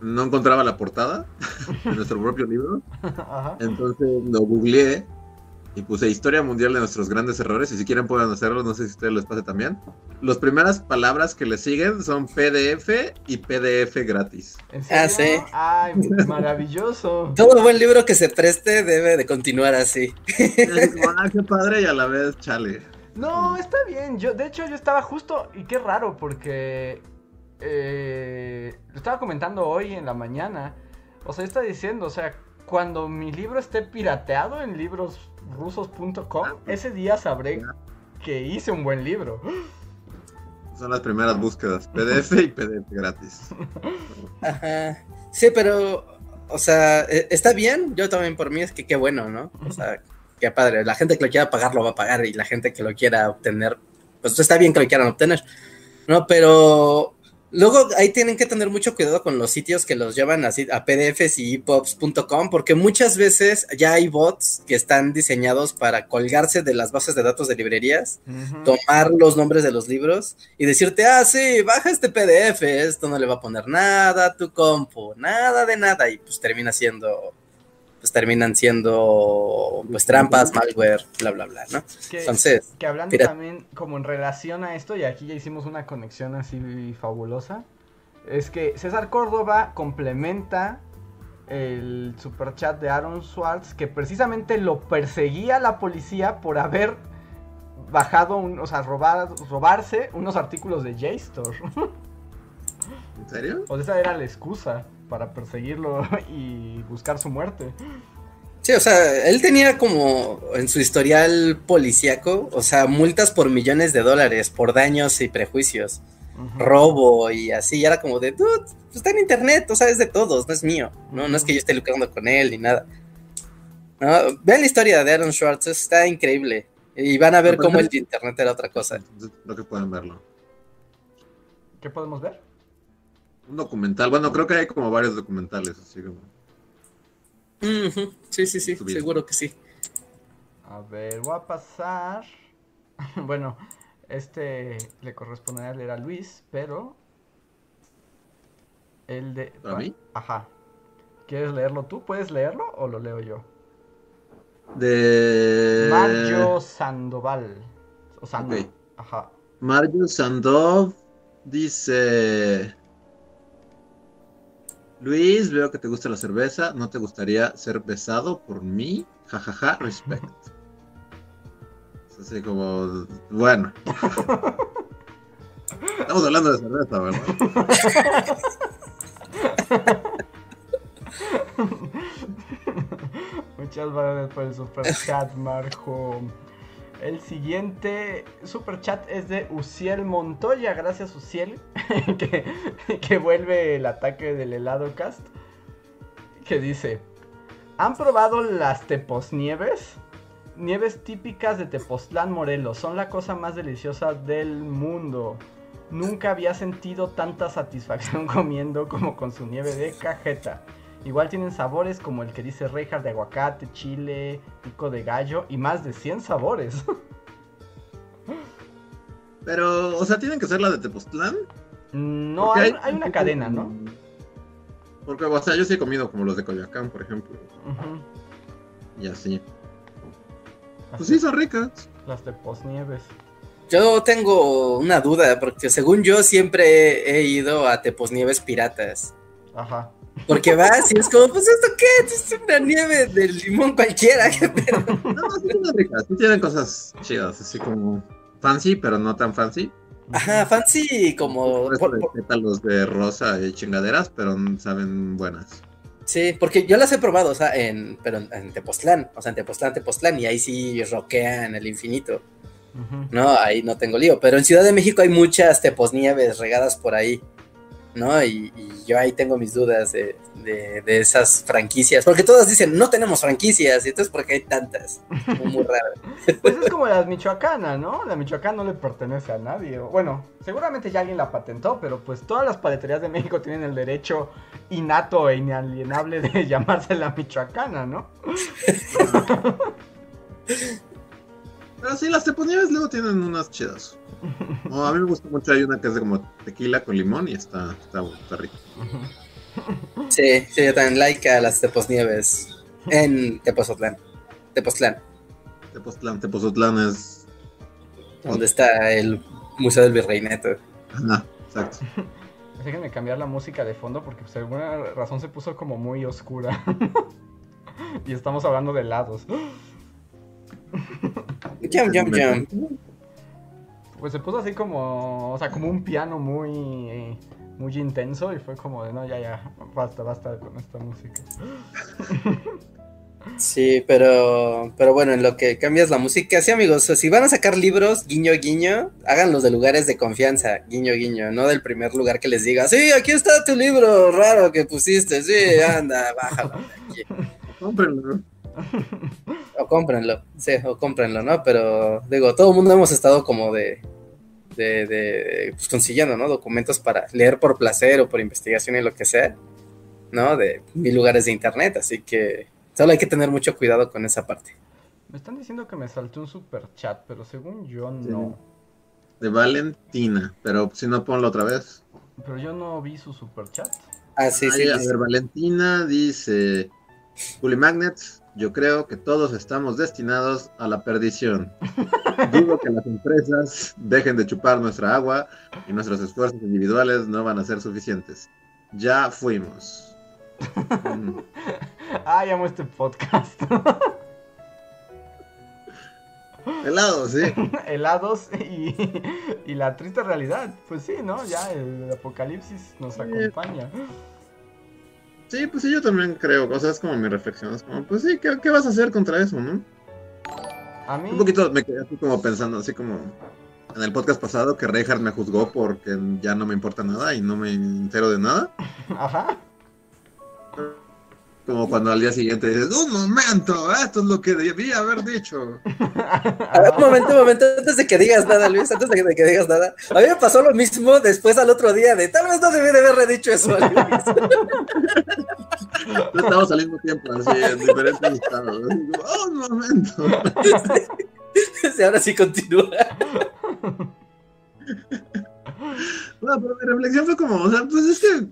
no encontraba la portada de nuestro propio libro, entonces lo googleé y puse Historia Mundial de nuestros grandes errores, y si quieren pueden hacerlo, no sé si a ustedes les pase también. Las primeras palabras que le siguen son PDF y PDF gratis. ¿En Ah, sí. Ay, maravilloso. Todo buen libro que se preste debe de continuar así. Ah, qué padre y a la vez chale. No, está bien. Yo, de hecho, yo estaba justo. Y qué raro, porque. eh, lo estaba comentando hoy en la mañana. O sea, está diciendo, o sea, cuando mi libro esté pirateado en librosrusos.com, ese día sabré que hice un buen libro. Son las primeras búsquedas, PDF y PDF gratis. Ajá. Sí, pero, o sea, e- está bien. Yo también por mí es que qué bueno, ¿no? O sea, qué padre. La gente que lo quiera pagar lo va a pagar y la gente que lo quiera obtener, pues está bien que lo quieran obtener. No, pero luego ahí tienen que tener mucho cuidado con los sitios que los llevan así a pdfs y epops.com porque muchas veces ya hay bots que están diseñados para colgarse de las bases de datos de librerías tomar los nombres de los libros y decirte, ah, sí, baja este PDF, esto no le va a poner nada a tu compu, nada de nada, y pues termina siendo, pues terminan siendo, pues trampas, malware, bla, bla, bla, ¿no? Que- Entonces, Que hablando también como en relación a esto, y aquí ya hicimos una conexión así fabulosa, es que César Córdoba complementa el superchat de Aaron Schwartz, que precisamente lo perseguía la policía por haber bajado, un, o sea, robar, robarse unos artículos de JSTOR. ¿En serio? o sea, esa era la excusa para perseguirlo y buscar su muerte. sí, o sea, él tenía como en su historial policíaco, o sea, multas por millones de dólares por daños y prejuicios. Robo y así, y era como de, dude, pues está en internet, o sea, es de todos, no es mío, no, no es que yo esté lucrando con él ni nada. No, vean la historia de Aaron Schwartz, está increíble. Y van a ver cómo el internet era otra cosa. Creo que pueden verlo. ¿Qué podemos ver? Un documental, bueno, creo que hay como varios documentales, así como. Sí, sí, sí, seguro que sí. A ver, voy a pasar. bueno, este le corresponderá leer a Luis, pero. El de. ¿Para mí? Ajá. ¿Quieres leerlo tú? ¿Puedes leerlo o lo leo yo? De. Mario Sandoval. O Sando. ok. Ajá. Mario Sandov dice: Luis, veo que te gusta la cerveza. ¿No te gustaría ser besado por mí? Jajaja, respect. Es así como, bueno. Estamos hablando de cerveza, ¿verdad? Muchas gracias por el super chat, Marjo. El siguiente super chat es de Uciel Montoya. Gracias, Uciel, que, vuelve el ataque del helado cast. Que dice: ¿Han probado las teposnieves? Nieves típicas de Tepoztlán, Morelos. Son la cosa más deliciosa del mundo. Nunca había sentido tanta satisfacción comiendo como con su nieve de cajeta. Igual tienen sabores como el que dice Reinhardt de aguacate, chile, pico de gallo y más de 100 sabores. Pero, o sea, tienen que ser la de Tepoztlán. No, hay, hay una cadena, ¿no? Porque, o sea, yo sí he comido como los de Coyoacán, por ejemplo. Ujú. Y así. Pues Así, sí, son ricas. Las Teposnieves. Yo tengo una duda, porque según yo siempre he ido a Teposnieves Piratas. Ajá. Porque vas y es como, pues esto qué, es una nieve de limón cualquiera, qué pedo. No, sí son ricas. Sí tienen cosas chidas, así como fancy, pero no tan fancy. Ajá, fancy como... Por por- pétalos de rosa y chingaderas, pero saben buenas. sí, porque yo las he probado, o sea, en, pero en, en Tepoztlán, o sea, en Tepoztlán, Tepoztlán, y ahí sí roquean el infinito. No, ahí no tengo lío. Pero en Ciudad de México hay muchas teposnieves regadas por ahí. ¿No? Y, y yo ahí tengo mis dudas de, de- de esas franquicias. Porque todas dicen, no tenemos franquicias. Y entonces, ¿por qué hay tantas? Muy raro. Pues es como la michoacana, ¿no? La michoacana no le pertenece a nadie. Bueno, seguramente ya alguien la patentó, pero pues todas las paleterías de México tienen el derecho innato e inalienable de llamarse la michoacana, ¿no? Pero sí, las teponieves luego tienen unas chidas. No, a mí me gusta mucho, hay una que es de como tequila con limón y está, está, está rico. Sí, sí, yo también like a las teposnieves en Tepozotlán. Tepoztlán, Tepoztlán, Tepozotlán es... donde está el Museo del Virreinato. Ajá, exacto. Déjenme cambiar la música de fondo porque por alguna razón se puso como muy oscura. y estamos hablando de helados. Jump, jump, jump. Pues se puso así como, o sea, como un piano muy, muy intenso y fue como de, no, ya, ya, basta, basta con esta música. Sí, pero, pero bueno, en lo que cambias la música, sí, amigos, si van a sacar libros, guiño, guiño, háganlos de lugares de confianza, guiño, guiño, no del primer lugar que les diga, sí, aquí está tu libro raro que pusiste, sí, anda, bájalo. O cómprenlo, sí, o cómprenlo, ¿no? Pero, digo, todo el mundo hemos estado como de, de, de, pues consiguiendo, ¿no? Documentos para leer por placer o por investigación y lo que sea, ¿no? De mil lugares de internet, así que solo hay que tener mucho cuidado con esa parte. Me están diciendo que me saltó un super chat, pero según yo no. De Valentina, pero si no ponlo otra vez. Pero yo no vi su super chat. Ah, sí, sí. A ver, Valentina dice: Bully Magnets, yo creo que todos estamos destinados a la perdición. Digo que las empresas dejen de chupar nuestra agua y nuestros esfuerzos individuales no van a ser suficientes. Ya fuimos. Mm, llamo este podcast. Helado, sí. Helados y, y la triste realidad. Pues sí, ¿no? Ya el apocalipsis nos acompaña. Sí, pues sí, yo también creo. O sea, es como mi reflexión. Es como, pues sí, ¿qué, qué vas a hacer contra eso, no? A mí. Un poquito me quedé así como pensando, así como en el podcast pasado que Reinhardt me juzgó porque ya no me importa nada y no me entero de nada. Ajá. Como cuando al día siguiente dices, un momento, esto es lo que debía haber dicho. A ver, un momento, un momento, antes de que digas nada, Luis, antes de que, digas nada. A mí me pasó lo mismo después al otro día de tal vez no debí de haberle dicho eso Luis. No estamos al mismo tiempo, así, en diferentes estados. "Oh, un momento. Sí, ahora sí continúa. No, pero mi reflexión fue como, o sea, pues es que,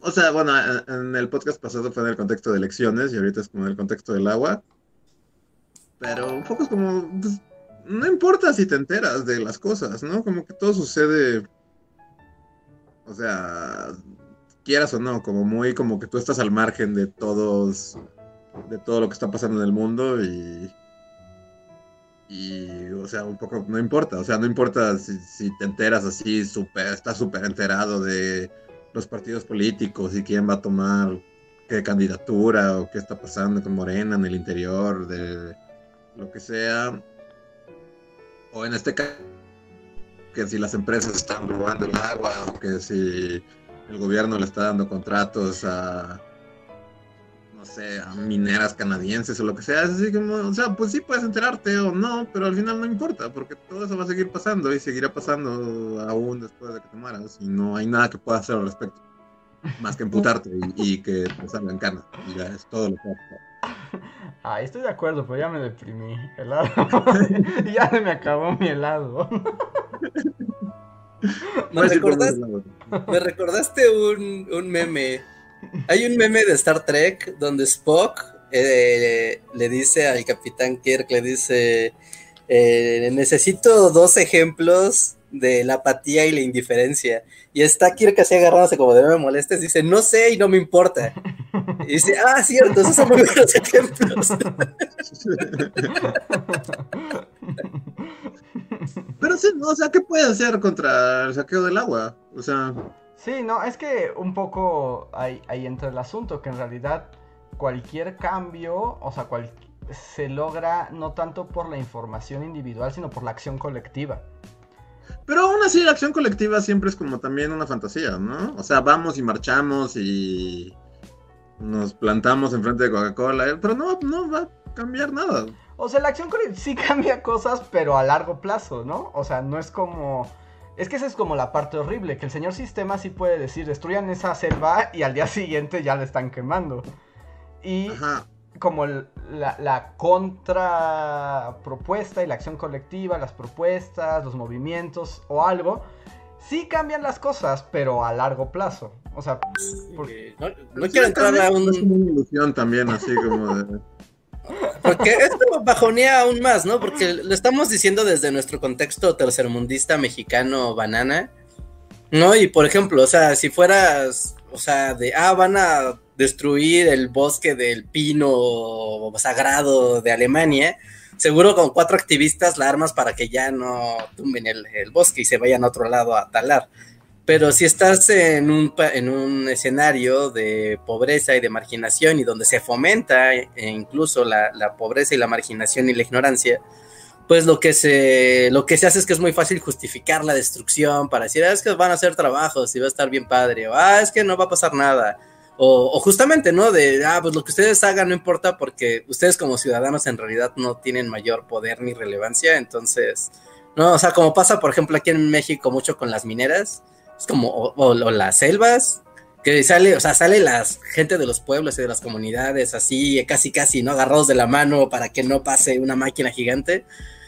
o sea, bueno, en, el podcast pasado fue en el contexto de elecciones y ahorita es como en el contexto del agua. Pero un poco es como, pues, no importa si te enteras de las cosas, ¿no? Como que todo sucede, o sea, quieras o no, como muy como que tú estás al margen de todos, de todo lo que está pasando en el mundo y, y o sea, un poco, no importa, o sea, no importa si, si te enteras así, super, estás súper enterado de los partidos políticos y quién va a tomar qué candidatura o qué está pasando con Morena en el interior de lo que sea. O en este caso, que si las empresas están robando el agua o que si el gobierno le está dando contratos a, sé, a mineras canadienses o lo que sea. Es así como, o sea, pues sí puedes enterarte o no, pero al final no importa, porque todo eso va a seguir pasando y seguirá pasando aún después de que te mueras y no hay nada que puedas hacer al respecto. Más que emputarte y, y que te salgan canas. Y ya es todo lo que hace. Ah, estoy de acuerdo, pero ya me deprimí. Helado. ya se me acabó mi helado. ¿Me, recordaste, me recordaste un, un, meme. Hay un meme de Star Trek donde Spock eh, le dice al capitán Kirk, le dice, eh, necesito dos ejemplos de la apatía y la indiferencia. Y está Kirk así agarrándose como de no me molestes, dice, no sé y no me importa. Y dice, ah, cierto, esos son muy buenos ejemplos. Pero sí, o sea, ¿qué puede hacer contra el saqueo del agua? O sea... Sí, no, es que un poco ahí, ahí entra el asunto, que en realidad cualquier cambio, o sea, cual, se logra no tanto por la información individual, sino por la acción colectiva. Pero aún así la acción colectiva siempre es como también una fantasía, ¿no? O sea, vamos y marchamos y nos plantamos enfrente de Coca-Cola, pero no, no va a cambiar nada. O sea, la acción colectiva sí cambia cosas, pero a largo plazo, ¿no? O sea, no es como... Es que esa es como la parte horrible, que el señor sistema sí puede decir, destruyan esa selva y al día siguiente ya la están quemando. Y Ajá. como el- la, la contrapropuesta y la acción colectiva, las propuestas, los movimientos o algo, sí cambian las cosas, pero a largo plazo. O sea, porque... No, no Sí, quiero entrar a Es una ilusión también, así como de... Porque esto bajonea aún más, ¿no? Porque lo estamos diciendo desde nuestro contexto tercermundista mexicano banana, ¿no? Y por ejemplo, o sea, si fueras, o sea, de, ah, van a destruir el bosque del pino sagrado de Alemania, seguro con cuatro activistas la armas para que ya no tumben el, el bosque y se vayan a otro lado a talar. Pero si estás en un, en un escenario de pobreza y de marginación y donde se fomenta e incluso la, la pobreza y la marginación y la ignorancia, pues lo que, se, lo que se hace es que es muy fácil justificar la destrucción para decir, ah, es que van a hacer trabajos y va a estar bien padre, o ah, es que no va a pasar nada. O, o justamente, ¿no? De, ah, pues lo que ustedes hagan no importa porque ustedes como ciudadanos en realidad no tienen mayor poder ni relevancia, entonces, no, o sea, como pasa, por ejemplo, aquí en México mucho con las mineras, es como, o, o- o las selvas, que sale, o sea, sale la gente de los pueblos y de las comunidades así, casi casi, ¿no? Agarrados de la mano para que no pase una máquina gigante.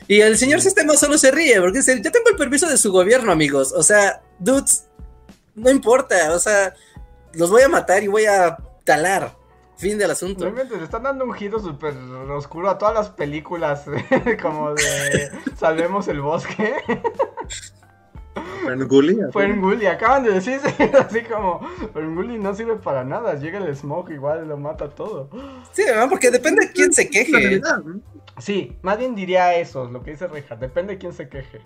Y el señor sistema solo se ríe, porque dice, yo tengo el permiso de su gobierno, amigos. O sea, dudes, no importa, o sea, los voy a matar y voy a talar. Fin del asunto. Realmente le están dando un giro súper oscuro a todas las películas, como de Salvemos el Bosque. Ferngully. Ferngully, acaban de decir así como Ferngully no sirve para nada, llega el smog igual lo mata todo. Sí, ¿no? porque depende de quién se queje. Sí, más bien diría eso, lo que dice Reja, depende de quién se queje.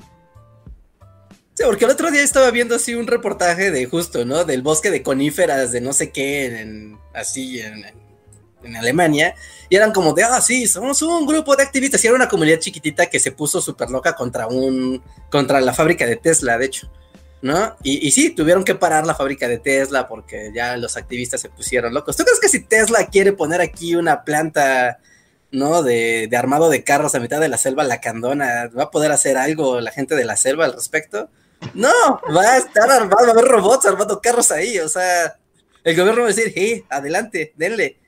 Sí, porque el otro día estaba viendo así un reportaje de justo, ¿no? Del bosque de coníferas de no sé qué, en, así en, en Alemania. Y eran como de, ah, sí, somos un grupo de activistas. Y era una comunidad chiquitita que se puso súper loca contra un, contra la fábrica de Tesla, de hecho. ¿No? Y, y sí, tuvieron que parar la fábrica de Tesla porque ya los activistas se pusieron locos. ¿Tú crees que si Tesla quiere poner aquí una planta, ¿no? De, de armado de carros a mitad de la selva lacandona, ¿va a poder hacer algo la gente de la selva al respecto? No, va a estar armado, a haber robots armando carros ahí, o sea, el gobierno va a decir, hey, adelante, denle.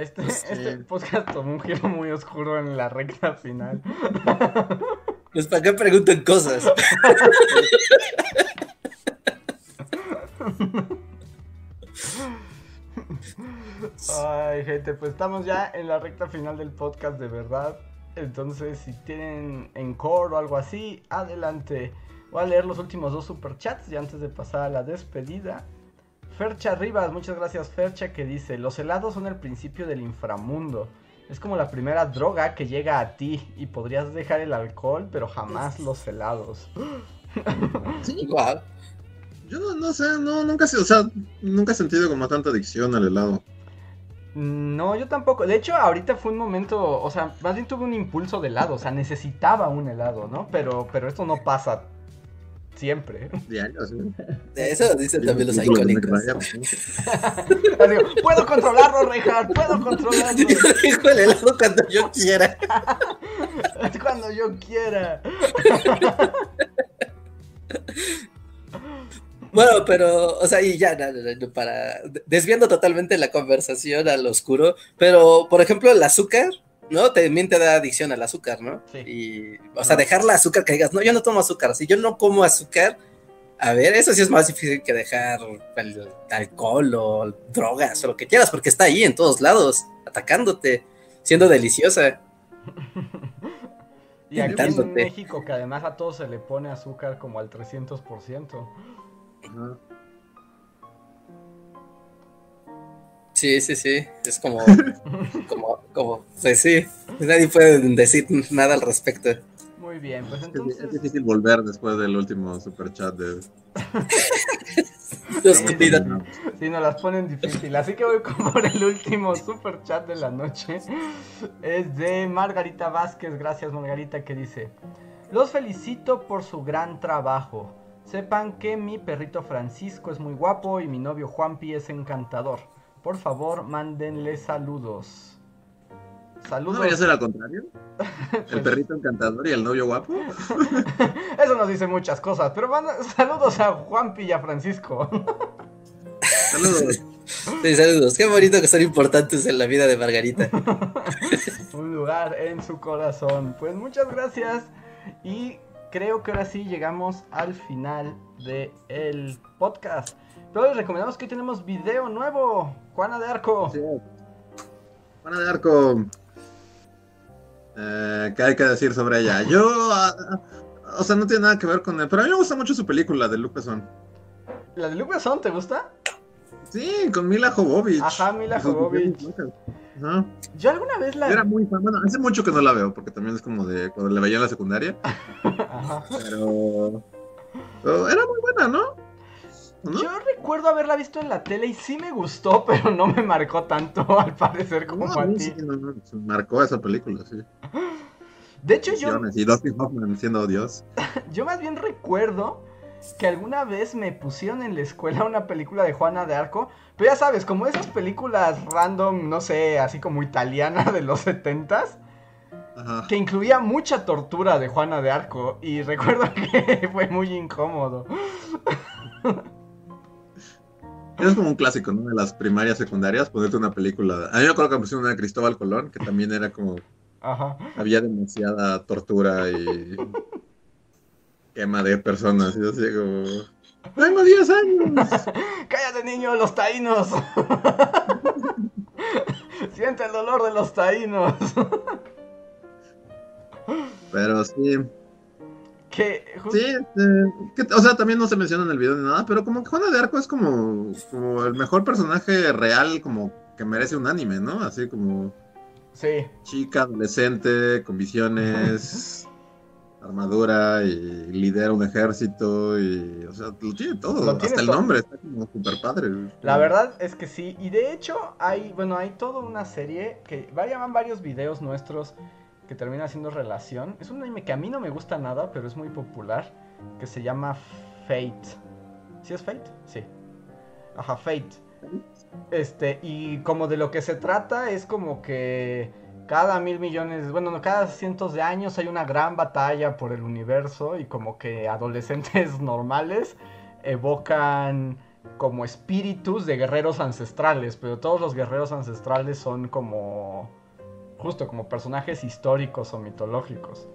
Este, Pues sí. este podcast tomó un giro muy oscuro en la recta final. Pues para qué preguntan cosas. Ay, gente, pues estamos ya en la recta final del podcast, de verdad. Entonces, si tienen encore o algo así, adelante. Voy a leer los últimos dos superchats y antes de pasar a la despedida. Fercha Rivas, muchas gracias Fercha, que dice, los helados son el principio del inframundo. Es como la primera droga que llega a ti y podrías dejar el alcohol, pero jamás los helados. Sí, igual. Yo no, no sé, no, nunca, he- o sea, nunca he sentido como tanta adicción al helado. No, yo tampoco. De hecho, ahorita fue un momento, o sea, más bien tuve un impulso de helado, o sea, necesitaba un helado, ¿no? Pero, pero esto no pasa siempre. Diario, sí. Eso dicen también los digo, puedo controlarlo, Reinhardt, puedo controlarlo. Yo dejo el helado cuando yo quiera. Es cuando yo quiera. Bueno, pero, o sea, y ya, para desviando totalmente la conversación al oscuro, pero, por ejemplo, el azúcar, ¿no? También te da adicción al azúcar, ¿no? Sí. Y, o sea, dejar la azúcar que digas, no, yo no tomo azúcar, si yo no como azúcar, a ver, eso sí es más difícil que dejar el alcohol o drogas o lo que quieras, porque está ahí en todos lados, atacándote, siendo deliciosa. Y aquí en. México, que además a todos se le pone azúcar como al 300%. Ajá. Sí, sí, sí, es como, como, como, pues sí, nadie puede decir nada al respecto. Muy bien, pues Es, es entonces... difícil volver después del último superchat de... Los cuidan. No, Sí, nos las ponen difícil. Así que voy con por el último super chat de la noche. Es de Margarita Vázquez. Gracias, Margarita, que dice: Los felicito por su gran trabajo. Sepan que mi perrito Francisco es muy guapo y mi novio Juanpi es encantador. Por favor, mándenle saludos. ¿No Saludos. debería ser al contrario? ¿El Pues- perrito encantador y el novio guapo? Eso nos dice muchas cosas, pero manda- saludos a Juanpi y a Francisco. Saludos. Sí, saludos, qué bonito que son importantes en la vida de Margarita. un lugar en su corazón. Pues muchas gracias y creo que ahora sí llegamos al final del el podcast. Pero les recomendamos que hoy tenemos video nuevo. Juana de Arco. Sí. Juana de Arco. Eh, ¿Qué hay que decir sobre ella? Yo, ah, ah, o sea, no tiene nada que ver con él, pero a mí me gusta mucho su película de Luke Besson. ¿La de Luke Besson te gusta? Sí, con Mila Jovovich. Ajá, Mila Jovovich. Ajá. Yo alguna vez la... Era muy fan, bueno, hace mucho que no la veo, porque también es como de cuando la veía en la secundaria, Ajá. pero, pero era muy buena, ¿no? ¿O ¿No? Yo recuerdo haberla visto en la tele y sí me gustó, pero no me marcó tanto al parecer como No, a ti. sí, no, no, se marcó esa película, sí. De hecho, yo, Y Dustin Hoffman siendo Dios. Yo más bien recuerdo que alguna vez me pusieron en la escuela una película de Juana de Arco, pero ya sabes, como esas películas random, no sé, así como italiana de los setentas, Ajá. que incluía mucha tortura de Juana de Arco, y recuerdo que fue muy incómodo. Es como un clásico, ¿no? De las primarias, secundarias, ponerte una película. A mí me acuerdo que me pusieron una de Cristóbal Colón, que también era como. Ajá. Había demasiada tortura y. quema de personas. Y así como. ¡Tengo 10 años! ¡Cállate, niño, los taínos! Siente el dolor de los taínos. Pero sí. Que Sí, este, que- o sea, también no se menciona en el video ni nada, pero como que Juana de Arco es como, como el mejor personaje real, como que merece un anime, ¿no? Así como sí. chica, adolescente, con visiones, armadura y lidera un ejército y, o sea, lo tiene todo, Lo tiene hasta el todo. nombre está como super padre. La verdad es que sí, y de hecho hay, bueno, hay toda una serie que va a llamar varios videos nuestros que termina siendo relación. Es un anime que a mí no me gusta nada, pero es muy popular, que se llama Fate. ¿Sí es Fate? Sí. Ajá, Fate. Este, y como de lo que se trata es como que cada mil millones, bueno, no, cada cientos de años hay una gran batalla por el universo y como que adolescentes normales evocan como espíritus de guerreros ancestrales, pero todos los guerreros ancestrales son como justo como personajes históricos o mitológicos.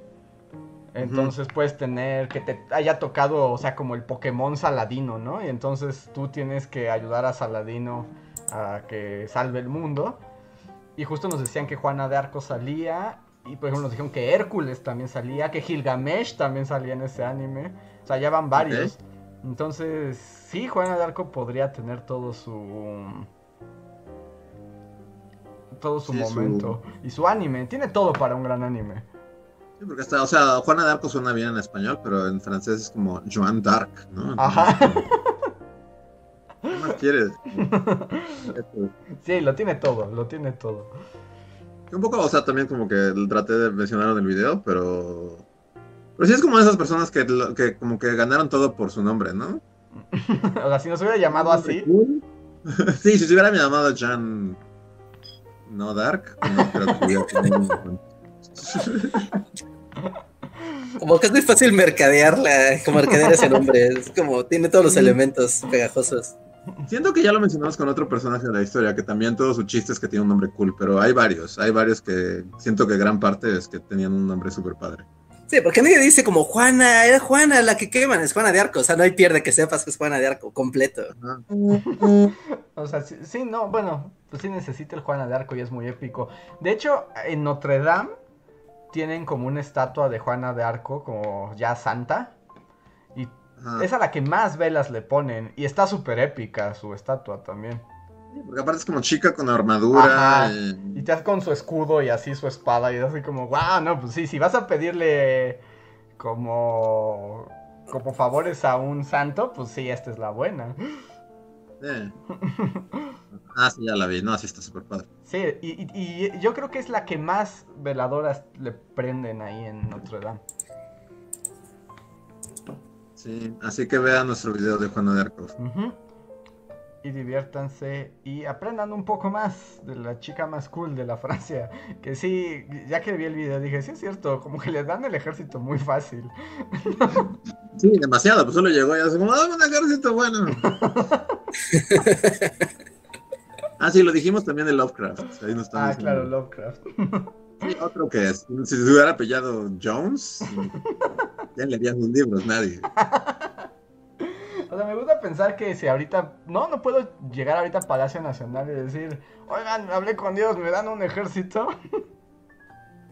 Entonces puedes tener que te haya tocado, o sea, como el Pokémon Saladino, ¿no? Y entonces tú tienes que ayudar a Saladino a que salve el mundo. Y justo nos decían que Juana de Arco salía Y por ejemplo nos dijeron que Hércules también salía, que Gilgamesh también salía en ese anime. O sea, ya van varios. Entonces, sí, Juana de Arco podría tener todo su... Todo su Sí, su- momento. Y su anime. Tiene todo para un gran anime. Sí, porque está, o sea, Juana de Arco suena bien en español, pero en francés es como Joan d'Arc, ¿no? Entonces, Ajá. ¿Qué más quieres? Sí, lo tiene todo, lo tiene todo. Un poco, o sea, también como que traté de mencionar en el video, pero. Pero sí es como esas personas que, que como que ganaron todo por su nombre, ¿no? o sea, si nos hubiera llamado así. sí, si se hubiera llamado Jan. No Dark, no creo que hubiera tenido un- Como que es muy fácil mercadearla, como mercadear ese nombre. Es como, tiene todos los elementos pegajosos. Siento que ya lo mencionamos con otro personaje de la historia, que también todo su chiste es que tiene un nombre cool, pero hay varios, hay varios que siento que gran parte es que tenían un nombre súper padre. Sí, porque nadie dice como Juana, era Juana la que queman, es Juana de Arco. O sea, no hay pierde que sepas que es Juana de Arco completo. O sea, sí, sí, no, bueno, pues sí necesita el Juana de Arco y es muy épico. De hecho, en Notre Dame tienen como una estatua de Juana de Arco, como ya santa. Y Ajá. es a la que más velas le ponen. Y está súper épica su estatua también. Porque aparte es como chica con armadura. Y- Y te hace con su escudo y así su espada. Y así como, wow, no, pues sí, si vas a pedirle como, como favores a un santo, pues sí, esta es la buena. Sí. Ah, sí, ya la vi. No, sí está súper padre. Sí, y, y- y yo creo que es la que más veladoras le prenden ahí en Notre Dame. Sí, así que vean nuestro video de Juana de Arco. Ujú. Y diviértanse y aprendan un poco más de la chica más cool de la Francia. Que sí, ya que vi el video dije, sí es cierto, como que le dan el ejército muy fácil. Sí, demasiado. Pues solo llegó y así como, dame un ejército bueno. ah, sí, lo dijimos también de Lovecraft. Ahí nos están Ah, claro, Lovecraft. Sí, otro que es. Si se hubiera apellado Jones, ya le harían sus libros, nadie. O sea, me gusta pensar que si ahorita, no, no puedo llegar ahorita a Palacio Nacional y decir, oigan, hablé con Dios, me dan un ejército.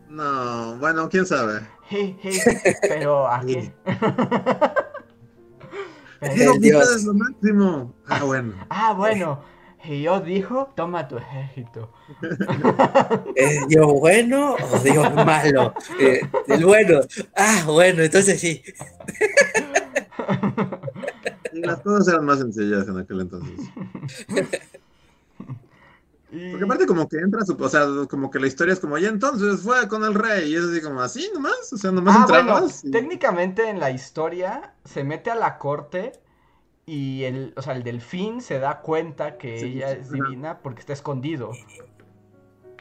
No, bueno, quién sabe. Hey, hey, pero ¿a qué? Pero- Dios. ustedes lo máximo. Ah, bueno. Ah, bueno. Y yo dijo, toma tu ejército. ¿Es Dios bueno o Dios malo? Eh, el bueno. Ah, bueno, entonces sí. Las cosas eran más sencillas en aquel entonces. Porque aparte como que entra su, o sea, como que la historia es como, y entonces fue con el rey, y es así como, así nomás, o sea, nomás Ah, bueno, entrabas. y- técnicamente en la historia se mete a la corte y el, o sea, el delfín se da cuenta que Sí, ella sí, es ajá. divina porque está escondido.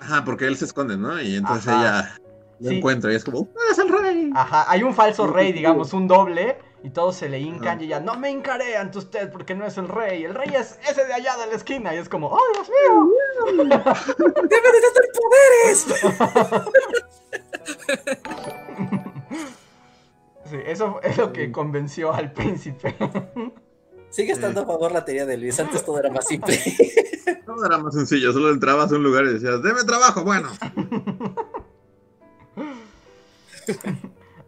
Ajá, porque él se esconde, ¿no? Y entonces Ajá. ella lo Sí. encuentra y es como, ¡Ah, es el rey! Ajá, hay un falso rey, digamos, un doble, y todos se le hincan y ella, no me hincaré ante usted porque no es el rey, el rey es ese de allá de la esquina, y es como, ¡oh, Dios mío! ¡Debe de tener poderes! Sí, eso es lo que convenció al príncipe. Sigue estando a favor la teoría de Luis. Antes todo era más simple. Todo era más sencillo, solo entrabas a un lugar y decías, ¡deme trabajo! Bueno,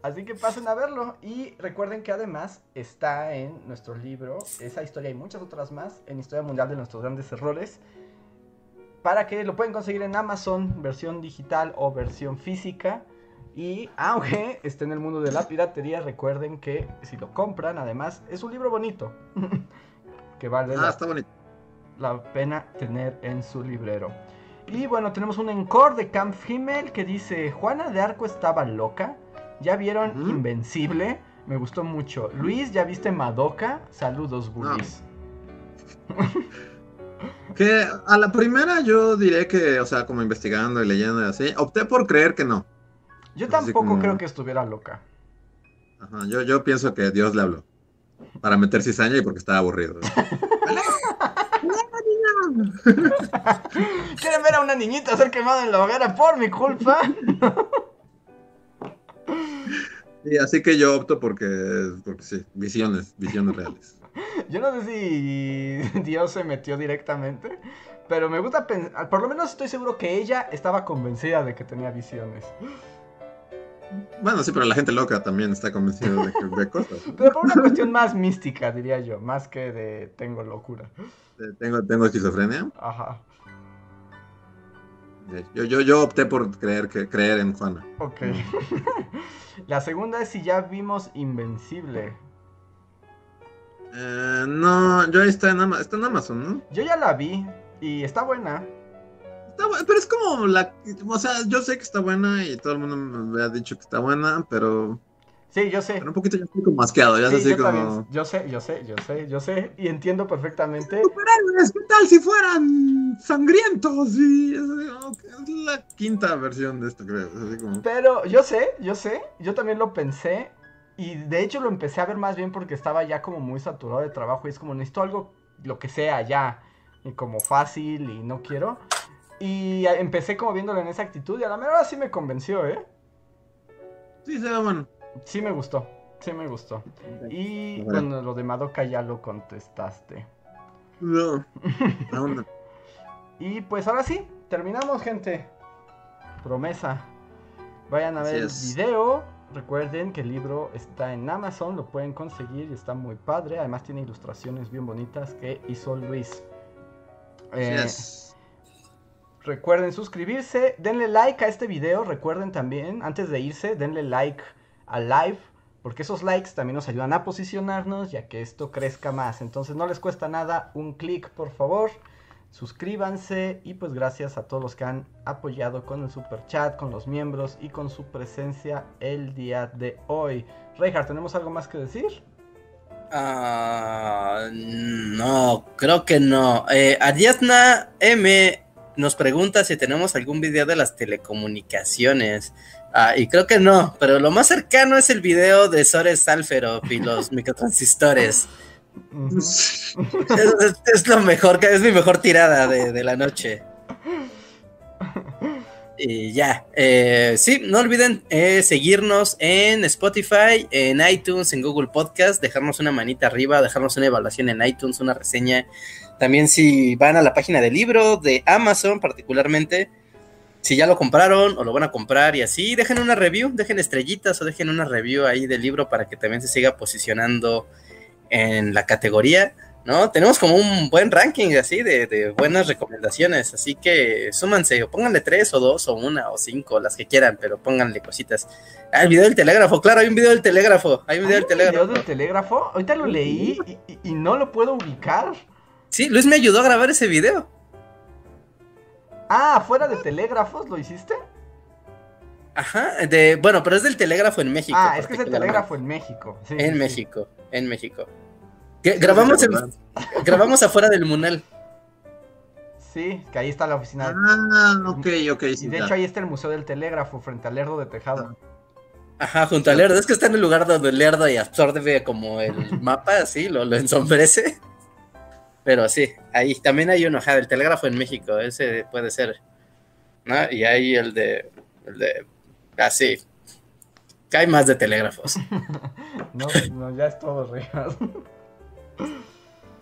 Así que pasen a verlo y recuerden que además está en nuestro libro, esa historia y muchas otras más, en Historia Mundial de nuestros grandes errores, para que lo pueden conseguir en Amazon, versión digital o versión física. Y aunque esté en el mundo de la piratería, recuerden que si lo compran, además, es un libro bonito, que vale ah, la está bonito. la pena tener en su librero. Y bueno, tenemos un encore de Camp Himmel que dice, Juana de Arco estaba loca. ¿Ya vieron. Invencible? Me gustó mucho. Luis, ¿ya viste Madoka? Saludos, bullies. Que a la primera yo diré que, o sea, como investigando y leyendo y así, opté por creer que no. Yo Así tampoco como- creo que estuviera loca. Ajá, yo, yo pienso que Dios le habló. Para meter cizaña y porque estaba aburrido. ¿Quieren ver a una niñita ser quemada en la hoguera por mi culpa? Sí, así que yo opto porque, porque sí, visiones, visiones reales. Yo no sé si Dios se metió directamente, Pero me gusta pensar, por lo menos estoy seguro que ella estaba convencida de que tenía visiones. Bueno, sí, pero la gente loca también está convencida de que ve cosas. Pero por una cuestión más mística, diría yo, más que de tengo locura. Tengo, tengo esquizofrenia. Ajá. Yo, yo, yo opté por creer, que, creer en Juana. Ok. La segunda es si ya vimos Invencible. Eh, no, yo ahí está en, Ama- está en Amazon, ¿no? Yo ya la vi y está buena. Está bu- pero es como la... O sea, yo sé que está buena y todo el mundo me ha dicho que está buena, pero, Sí, yo sé. pero un poquito ya estoy como asqueado, ya Sí, así yo como... también. Yo sé, yo sé, yo sé, yo sé. Y entiendo perfectamente. Superhéroes, ¿qué tal si fueran sangrientos? Y es la quinta versión de esto, creo. Es así como... Pero yo sé, yo sé. Yo también lo pensé. Y de hecho lo empecé a ver más bien porque estaba ya como muy saturado de trabajo. Y es como necesito algo, lo que sea ya. Y como fácil y no quiero. Y empecé como viéndolo en esa actitud. Y a la mera hora sí me convenció, ¿eh? Sí, se ve bueno. Sí me gustó. Sí me gustó. Y Bueno. lo de Madoka ya lo contestaste. No. Y pues ahora sí, terminamos, gente. Promesa. Vayan a ver el video. Recuerden que el libro está en Amazon, lo pueden conseguir y está muy padre. Además tiene ilustraciones bien bonitas que hizo Luis. Eh, es. Recuerden suscribirse, denle like a este video, recuerden también, antes de irse, denle like al live, porque esos likes también nos ayudan a posicionarnos y a que esto crezca más. Entonces no les cuesta nada, un clic por favor, suscríbanse y pues gracias a todos los que han apoyado con el super chat, con los miembros y con su presencia el día de hoy. Reinhardt, ¿tenemos algo más que decir? Ah, no, creo que no. Eh, Ariadna M nos pregunta si tenemos algún video de las telecomunicaciones. Ah, y creo que no, pero lo más cercano es el video de Sores Salferop y los microtransistores. Es, es- es lo mejor, es mi mejor tirada de, de la noche. Y ya, eh, sí, no olviden eh, seguirnos en Spotify, en iTunes, en Google Podcast, dejarnos una manita arriba, dejarnos una evaluación en iTunes, una reseña. También si van a la página del libro de Amazon particularmente, si ya lo compraron o lo van a comprar y así, dejen una review, dejen estrellitas o dejen una review ahí del libro para que también se siga posicionando en la categoría, ¿no? Tenemos como un buen ranking así de, de buenas recomendaciones, así que súmanse o pónganle tres o dos o una o cinco, las que quieran, pero pónganle cositas. Ah, el video del telégrafo, claro, hay un video del telégrafo, hay un video ¿Hay del un video telégrafo. del telégrafo? Ahorita lo leí y- y- y no lo puedo ubicar. Sí, Luis me ayudó a grabar ese video. Ah, fuera de telégrafos, ¿lo hiciste? Ajá, de, bueno, pero es del telégrafo en México. ah, es que es el telégrafo en México. Sí, En sí. México, en México. Grabamos, en- grabamos afuera del Munal. Sí, que ahí está la oficina. Ah, ok, ok. y de ya. hecho ahí está el Museo del Telégrafo, frente al Lerdo de Tejado. Ajá, junto al Lerdo. Es que está en el lugar donde el Lerdo y absorbe como el mapa, así, lo, lo ensombrece. Pero sí, ahí también hay uno, del telégrafo en México, ese puede ser. ¿No? Y hay el de. El de. Así. que hay más de telégrafos. No, no, ya es todo, Reyes.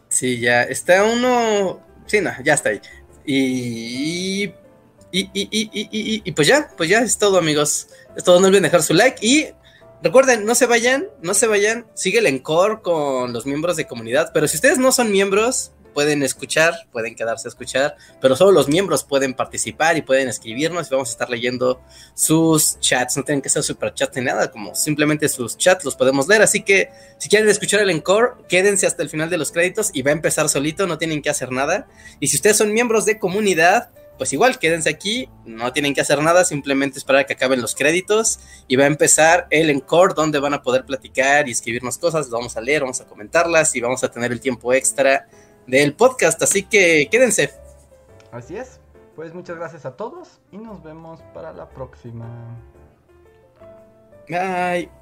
Sí, ya. Está uno. Sí, no, ya está ahí. Y, y, y, y- y pues ya, pues ya es todo, amigos. Es todo, no olviden dejar su like y recuerden, no se vayan, no se vayan, sigue el encore con los miembros de comunidad, pero si ustedes no son miembros, pueden escuchar, pueden quedarse a escuchar, pero solo los miembros pueden participar y pueden escribirnos y vamos a estar leyendo sus chats, no tienen que ser super chats ni nada, como simplemente sus chats los podemos leer, así que si quieren escuchar el encore, quédense hasta el final de los créditos y va a empezar solito, no tienen que hacer nada, y si ustedes son miembros de comunidad, pues igual, quédense aquí, no tienen que hacer nada, simplemente esperar a que acaben los créditos y va a empezar el encore donde van a poder platicar y escribirnos cosas, lo vamos a leer, vamos a comentarlas y vamos a tener el tiempo extra del podcast, así que quédense. Así es. Pues muchas gracias a todos y nos vemos para la próxima. Bye.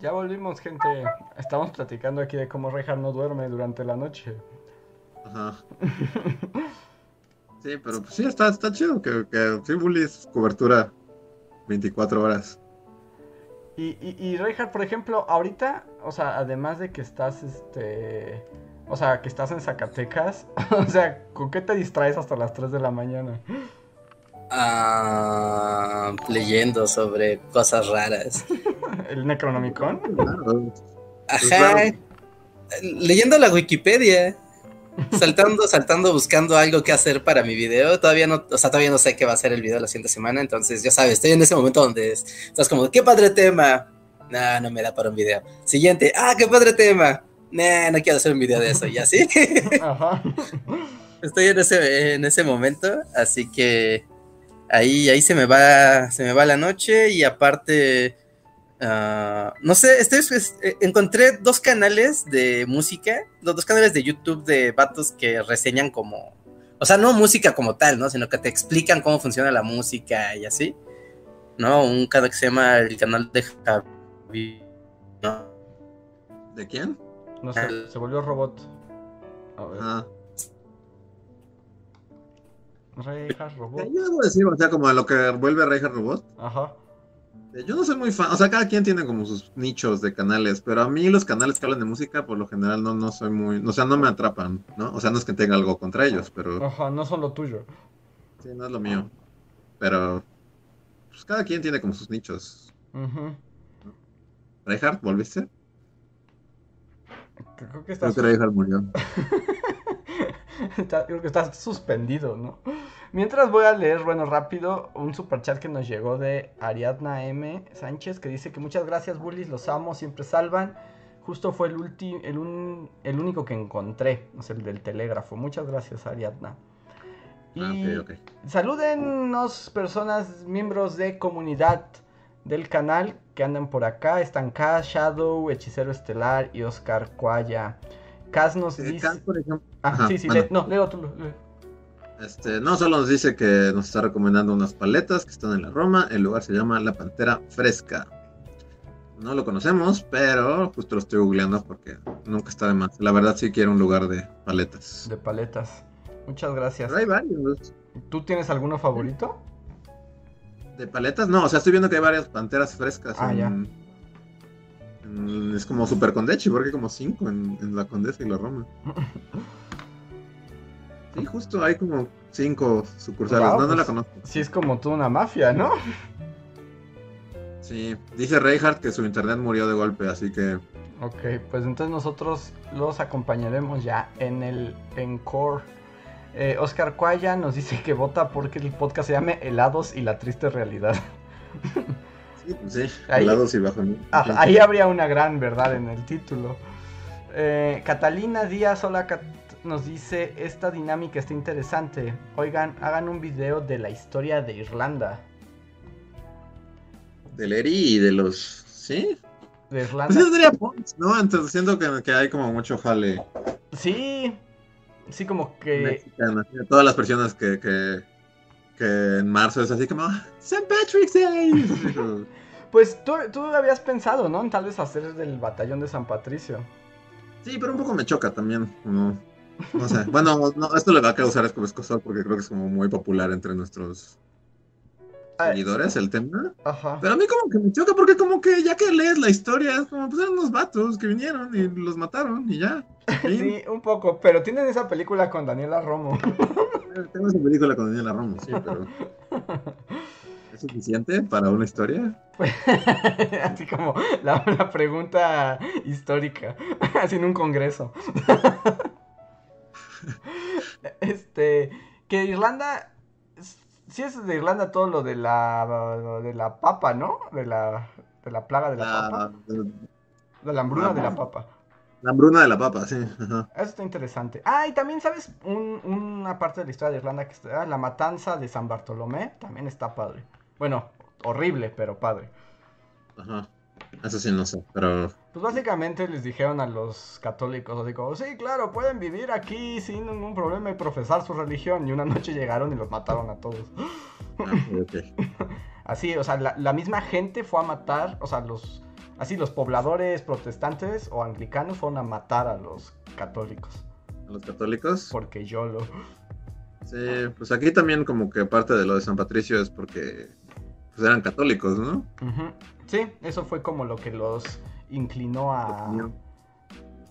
Ya volvimos, gente. Estamos platicando aquí de cómo Reinhardt no duerme durante la noche. Ajá. Sí, pero pues sí, está, está chido que, que sí, Bully es cobertura 24 horas. Y, y, por ejemplo, ahorita, o sea, además de que estás, este... O sea, que estás en Zacatecas, o sea, ¿con qué te distraes hasta las 3 de la mañana? Ah, leyendo sobre cosas raras. ¿El Necronomicon? Claro. Ajá. claro. Leyendo la Wikipedia. Saltando, saltando, buscando algo que hacer para mi video. Todavía no, o sea, todavía no sé qué va a ser el video la siguiente semana. Entonces, ya sabes, estoy en ese momento donde es- estás como, qué padre tema. Nah, no me da para un video. Siguiente, ah, qué padre tema. Nah, no quiero hacer un video de eso. Y así. Ajá. Estoy en ese, en ese momento, así que ahí, ahí se me va, se me va la noche y aparte, ah, no sé, estoy, pues, eh, encontré dos canales de música, los dos canales de YouTube de vatos que reseñan como, o sea, no música como tal, ¿no? Sino que te explican cómo funciona la música y así, ¿no? Un canal que se llama el canal de Javi, ¿no? ¿De quién? No sé, se volvió robot. A ver. Ah. Reinhardt, robot. Yo debo decir, o sea, como a lo que vuelve Reinhardt Robot. Ajá. Yo no soy muy fan, o sea, cada quien tiene como sus nichos de canales, pero a mí los canales que hablan de música, por lo general, no, no soy muy, o sea, no me atrapan, ¿no? O sea, no es que tenga algo contra ellos, pero Ajá, no son lo tuyo. sí, no es lo mío. Pero, pues cada quien tiene como sus nichos. Reinhardt, ¿volviste? Creo que Creo estás, que Reinhardt murió. creo que estás suspendido, ¿no? Mientras voy a leer, bueno, rápido, un superchat que nos llegó de Ariadna M. Sánchez que dice que muchas gracias, bullies, los amo, siempre salvan. Justo fue el, ulti- el, un- el único que encontré, o sea, el del telégrafo. Muchas gracias, Ariadna. Y Ah, ok, ok. salúdennos, personas, miembros de comunidad del canal que andan por acá. Están Kaz, Shadow, Hechicero Estelar y Oscar Cuaya. Kaz nos Eh, dice... Por ejemplo, Ah, Ajá, sí, sí, bueno. le- no, leo tú. leo. Este, no solo nos dice que nos está recomendando unas paletas que están en la Roma. El lugar se llama La Pantera Fresca. No lo conocemos, pero justo lo estoy googleando porque nunca está de más. La verdad sí quiero un lugar de paletas. De paletas. Muchas gracias. Pero hay varios. ¿Tú tienes alguno favorito? ¿De paletas? No, o sea, estoy viendo que hay varias panteras frescas. Ah, en- ya. en- es como Super Condechi, porque hay como cinco en, en la Condesa y la Roma. Sí, justo hay como cinco sucursales. Wow, no, no la pues, conozco. Sí, es como tú una mafia, ¿no? Sí, dice Reinhardt que su internet murió de golpe, así que Ok, pues entonces nosotros los acompañaremos ya en el Encore. Eh, Oscar Cuaya nos dice que vota porque el podcast se llame Helados y la triste realidad. sí, pues sí, Ahí- helados y bajo. Ah, ahí habría una gran verdad en el título. Eh, Catalina Díaz, hola, Cat- nos dice, esta dinámica está interesante. Oigan, hagan un video de la historia de Irlanda. Del Eri y de los. ¿Sí? De Pues Irlanda. yo diría Pons, ¿no? Entonces siento que, que hay como mucho jale Sí, sí, como que... mexicano. Todas las personas que, que, que en marzo es así como St. Patrick's Day. Pues tú, tú habías pensado, ¿no? En tal vez hacer del batallón de San Patricio. Sí, pero un poco me choca también. como- no sé. Bueno, no, esto le va a causar escosor porque creo que es como muy popular entre nuestros Ah, seguidores el tema. Ajá. Pero a mí como que me choca porque como que ya que lees la historia, es como pues eran unos vatos que vinieron y los mataron y ya. Sí, un poco, pero tienen esa película con Daniela Romo. Tengo esa película con Daniela Romo, sí, pero ¿es suficiente para una historia? Así como la, la pregunta histórica, así en un congreso. este, que Irlanda, sí es de Irlanda todo lo de la, de la papa, ¿no? De la, de la plaga de la La, papa, de la hambruna de la papa. la hambruna de la papa, sí. ajá. Eso está interesante. Ah, y también, ¿sabes? Un- una parte de la historia de Irlanda que está, la matanza de San Bartolomé, también está padre. Bueno, horrible, pero padre. Ajá. Eso sí no sé, pero Pues básicamente les dijeron a los católicos, así como, sí, claro, pueden vivir aquí sin ningún problema y profesar su religión. Y una noche llegaron y los mataron a todos. ah. Así, o sea, la, la misma gente fue a matar, o sea, los, así los pobladores protestantes o anglicanos fueron a matar a los católicos. A los católicos. Porque yo lo... Sí, pues aquí también como que parte de lo de San Patricio es porque pues eran católicos, ¿no? Sí, eso fue como lo que los inclinó a...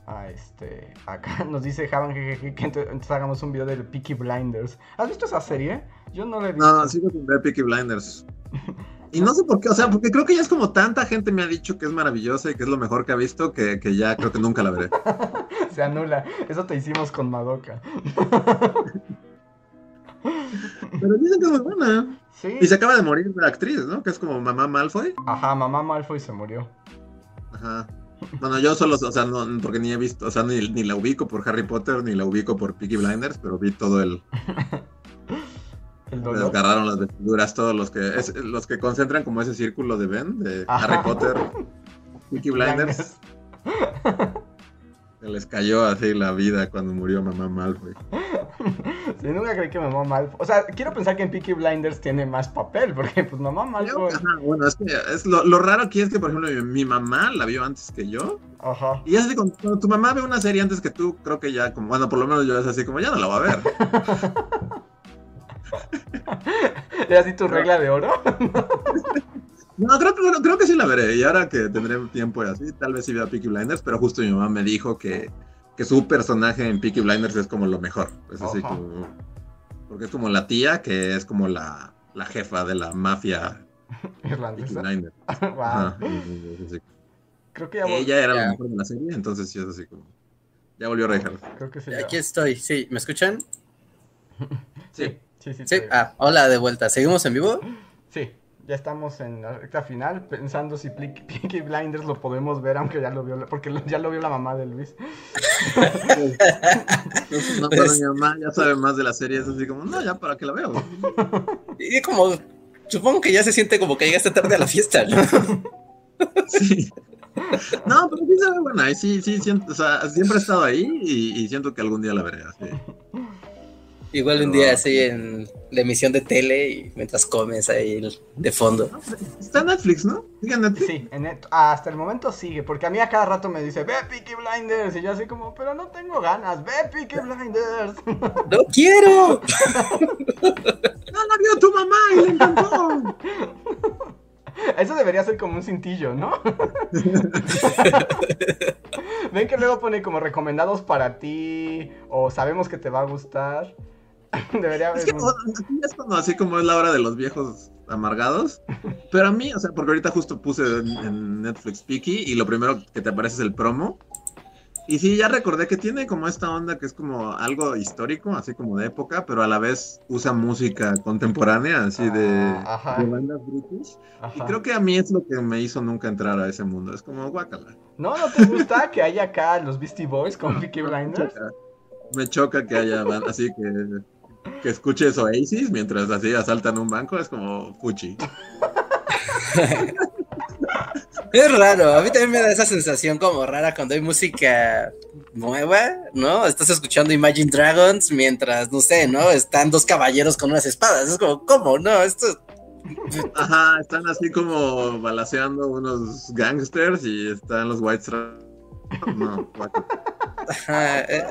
A este... Acá nos dice Javan que ento- entonces hagamos un video del Peaky Blinders. ¿Has visto esa serie? Yo no la he visto. No, sigo sin ver Peaky Blinders. Y no sé por qué, o sea, porque creo que ya es como tanta gente me ha dicho que es maravillosa y que es lo mejor que ha visto que, que ya creo que nunca la veré. Se anula. Eso te hicimos con Madoka. Pero dicen que es muy buena. Sí. Y se acaba de morir la actriz, ¿no? Que es como mamá Malfoy. Ajá, mamá Malfoy se murió. Ajá. Bueno, yo solo, o sea, no, porque ni he visto, o sea, ni, ni la ubico por Harry Potter, ni la ubico por Peaky Blinders, pero vi todo el... El Me dolor. desgarraron las vestiduras, todos los que es- los que concentran como ese círculo de Ben, de Ajá. Harry Potter, Peaky Blinders, que les cayó así la vida cuando murió mamá Malfoy. Sí, nunca creí que mamá Malfoy. O sea, quiero pensar que en Peaky Blinders tiene más papel, porque pues mamá Malfoy. Ajá, bueno, es que es lo, lo raro aquí es que, por ejemplo, mi, mi mamá la vio antes que yo. Ajá. Y es así, cuando, tu mamá ve una serie antes que tú, creo que ya, como, bueno, por lo menos yo es así como, ya no la va a ver. ¿Es así tu regla de oro? No, creo, que- bueno, creo que sí la veré. Y ahora que tendré tiempo y así, tal vez sí vea Peaky Blinders, pero justo mi mamá me dijo que, que su personaje en Peaky Blinders es como lo mejor. Es así como. Porque es como la tía, que es como la, la jefa de la mafia Irlandesa. Blinders. Wow. Ajá, es. Creo que ya vol- Ella era Ya. la mejor de la serie, entonces sí es así como. Ya volvió Reinhardt. Creo que sí. Aquí estoy, sí. ¿Me escuchan? Sí, sí, sí. Sí. te- Ah, hola, de vuelta. ¿Seguimos en vivo? Sí, ya estamos en la recta final pensando si Peaky Blinders lo podemos ver, aunque ya lo vio, la- porque lo- ya lo vio la mamá de Luis. No, pero mi mamá ya sabe más de la serie, es así como, no, ya para qué la veo. Y como, supongo que ya se siente como que llegaste tarde a la fiesta, ¿no? Sí. No, pero sí se ve buena, y sí, sí, siento, o sea, siempre he estado ahí y, y siento que algún día la veré. Así. Igual un día así en la emisión de tele y mientras comes ahí de fondo. Está en Netflix, ¿no? Sigue en Netflix. Sí, en net- hasta el momento sigue, porque a mí a cada rato me dice, ve Peaky Blinders, y yo así como, pero no tengo ganas, ve Peaky Blinders. ¡No quiero! ¡No la vio tu mamá y le encantó! Eso debería ser como un cintillo, ¿no? Ven que luego pone como recomendados para ti, o sabemos que te va a gustar. Debería Es haber que o- aquí es cuando así como es la hora de los viejos amargados. Pero a mí, o sea, porque ahorita justo puse en, en Netflix Peaky y lo primero que te aparece es el promo. Y sí, ya recordé que tiene como esta onda que es como algo histórico, así como de época, pero a la vez usa música contemporánea, así de, Ah, ajá. de bandas british. Y Ajá. creo que a mí es lo que me hizo nunca entrar a ese mundo. Es como guácala. ¿No? ¿No te gusta que haya acá los Beastie Boys con Peaky Blinders? Me choca que haya así que, que escuches Oasis mientras así asaltan un banco. Es como fuchi. Es raro, a mí también me da esa sensación como rara cuando hay música nueva, ¿no? Estás escuchando Imagine Dragons mientras, no sé, ¿no? Están dos caballeros con unas espadas. Es como, ¿cómo? No, esto Ajá, están así como balaceando unos gangsters y están los White Stripes. No. Ajá, eh,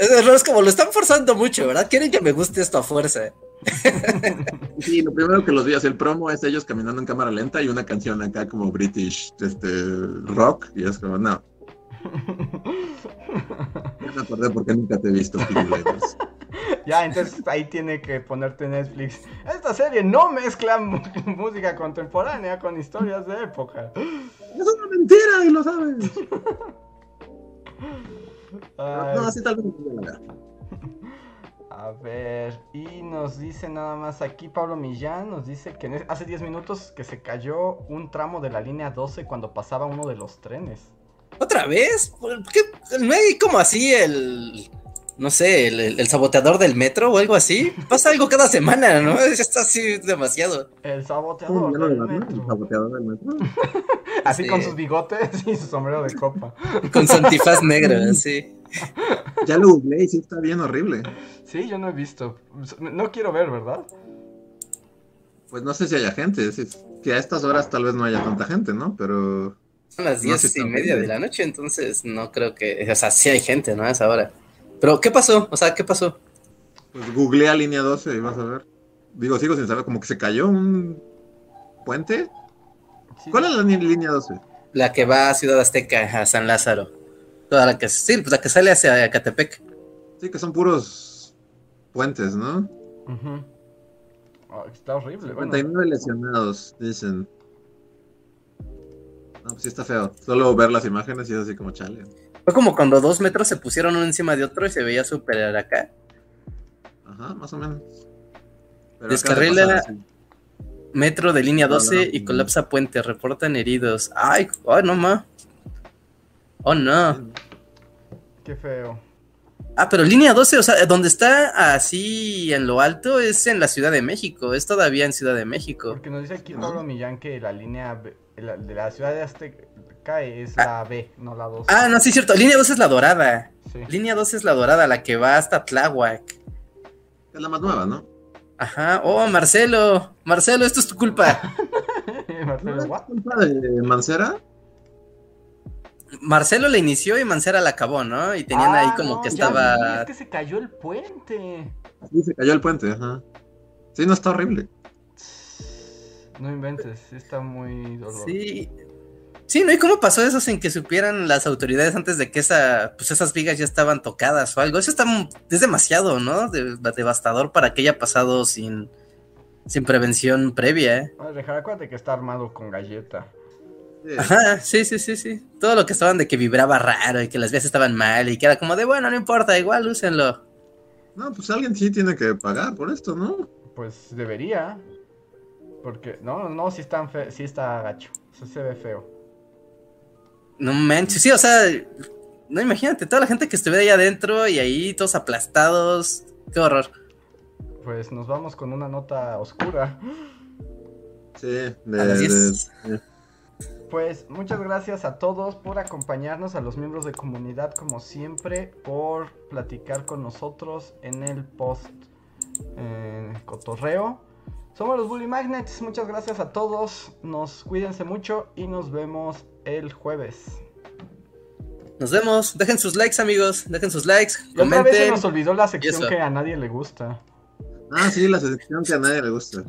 es como lo están forzando mucho, ¿verdad? Quieren que me guste esto a fuerza. Sí, lo primero que los vi hacer el promo es ellos caminando en cámara lenta y una canción acá como British este, rock. Y es como, no. Ya me acordé porque nunca te he visto. Ya, entonces ahí tiene que ponerte Netflix. Esta serie no mezcla música contemporánea con historias de época. Es una mentira y lo sabes. Ay, No, así tal vez a ver. y nos dice nada más aquí Pablo Millán, nos dice que hace 10 minutos que se cayó un tramo de la línea 12 cuando pasaba uno de los trenes. ¿Otra vez? ¿Por qué? ¿No hay como así el, no sé, el, el- el saboteador del metro o algo así? Pasa algo cada semana, ¿no? Ya está así demasiado. El ¿Cómo saboteador del de Batman? ¿El metro. saboteador del metro? Así Sí. con sus bigotes y su sombrero de copa. Con su antifaz negro, así. Ya lo googleé y sí está bien horrible. Sí, yo no he visto. No quiero ver, ¿verdad? Pues no sé si haya gente. es- es que a estas horas tal vez no haya tanta gente, ¿no? Pero Son las No, diez sí y media de la noche, entonces no creo que. O sea, sí hay gente, ¿no? A esa hora. Pero, ¿qué pasó? O sea, ¿qué pasó? Pues googlea línea 12 y vas a ver. Digo, sigo sin saber, como que se cayó un puente. Sí. ¿Cuál es la línea 12? La que va a Ciudad Azteca, a San Lázaro. Toda la que. Sí, pues la que sale hacia Catepec. Sí, que son puros puentes, ¿no? Ujú. Ah, está horrible. bueno. 59 lesionados, dicen. No, pues sí está feo. Solo ver las imágenes y es así como chale. Fue como cuando dos metros se pusieron uno encima de otro y se veía súper acá. Ajá, más o menos. Pero Descarrila- acaba de pasar así. Metro de línea No, 12 no, y colapsa puente. Reportan heridos. Ay, ay, no ma. Oh no. Qué feo. Ah, pero línea 12, o sea, donde está así en lo alto es en la Ciudad de México. Es todavía en Ciudad de México. Porque nos dice aquí. Pablo Millán que la línea de la ciudad de Azteca es la B, no la 2. Ah, no, sí, cierto. Línea 12 es la dorada. Sí. Línea 12 es la dorada, la que va hasta Tláhuac. Es la más nueva, ¿no? Ajá. Oh, Marcelo. Marcelo, esto es tu culpa. Marcelo, ¿what? culpa de Mancera? Marcelo la inició y Mancera la acabó, ¿no? Y tenían ahí Ah, como no, que vi, estaba. Es que se cayó el puente. Sí, se cayó el puente, ajá. Sí, no está horrible. No inventes, sí está muy doloroso. Sí. Sí, ¿no? ¿Y cómo pasó eso sin que supieran las autoridades antes de que esa, pues esas vigas ya estaban tocadas o algo? Eso está, es demasiado, ¿no? De- devastador para que haya pasado sin, sin prevención previa. ¿eh? Ay, Rejar, acuérdate que está armado con galleta. Sí. Ajá, sí, sí, sí, sí. Todo lo que estaban de que vibraba raro y que las vías estaban mal y que era como de, bueno, no importa, igual úsenlo. No, pues alguien sí tiene que pagar por esto, ¿no? Pues debería. Porque, no, no, sí, está fe sí está gacho. Se ve feo. No manches, sí, o sea, no imagínate, toda la gente que estuviera ahí adentro y ahí todos aplastados. Qué horror. Pues nos vamos con una nota oscura. Sí, de, A las de- 10. de- Pues muchas gracias a todos por acompañarnos, a los miembros de comunidad como siempre, por platicar con nosotros en el post eh, cotorreo. Somos los Bully Magnets, muchas gracias a todos, nos cuídense mucho y nos vemos el jueves. Nos vemos. Dejen sus likes, amigos. Dejen sus likes. Y otra vez se Comenten. nos olvidó la sección que a nadie le gusta. Ah, sí, la sección que a nadie le gusta.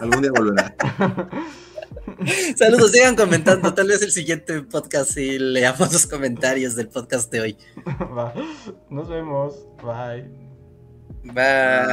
Algún día volverá. Saludos, sigan comentando. Tal vez el siguiente podcast y leamos los comentarios del podcast de hoy. Va. Nos vemos, bye. Bye.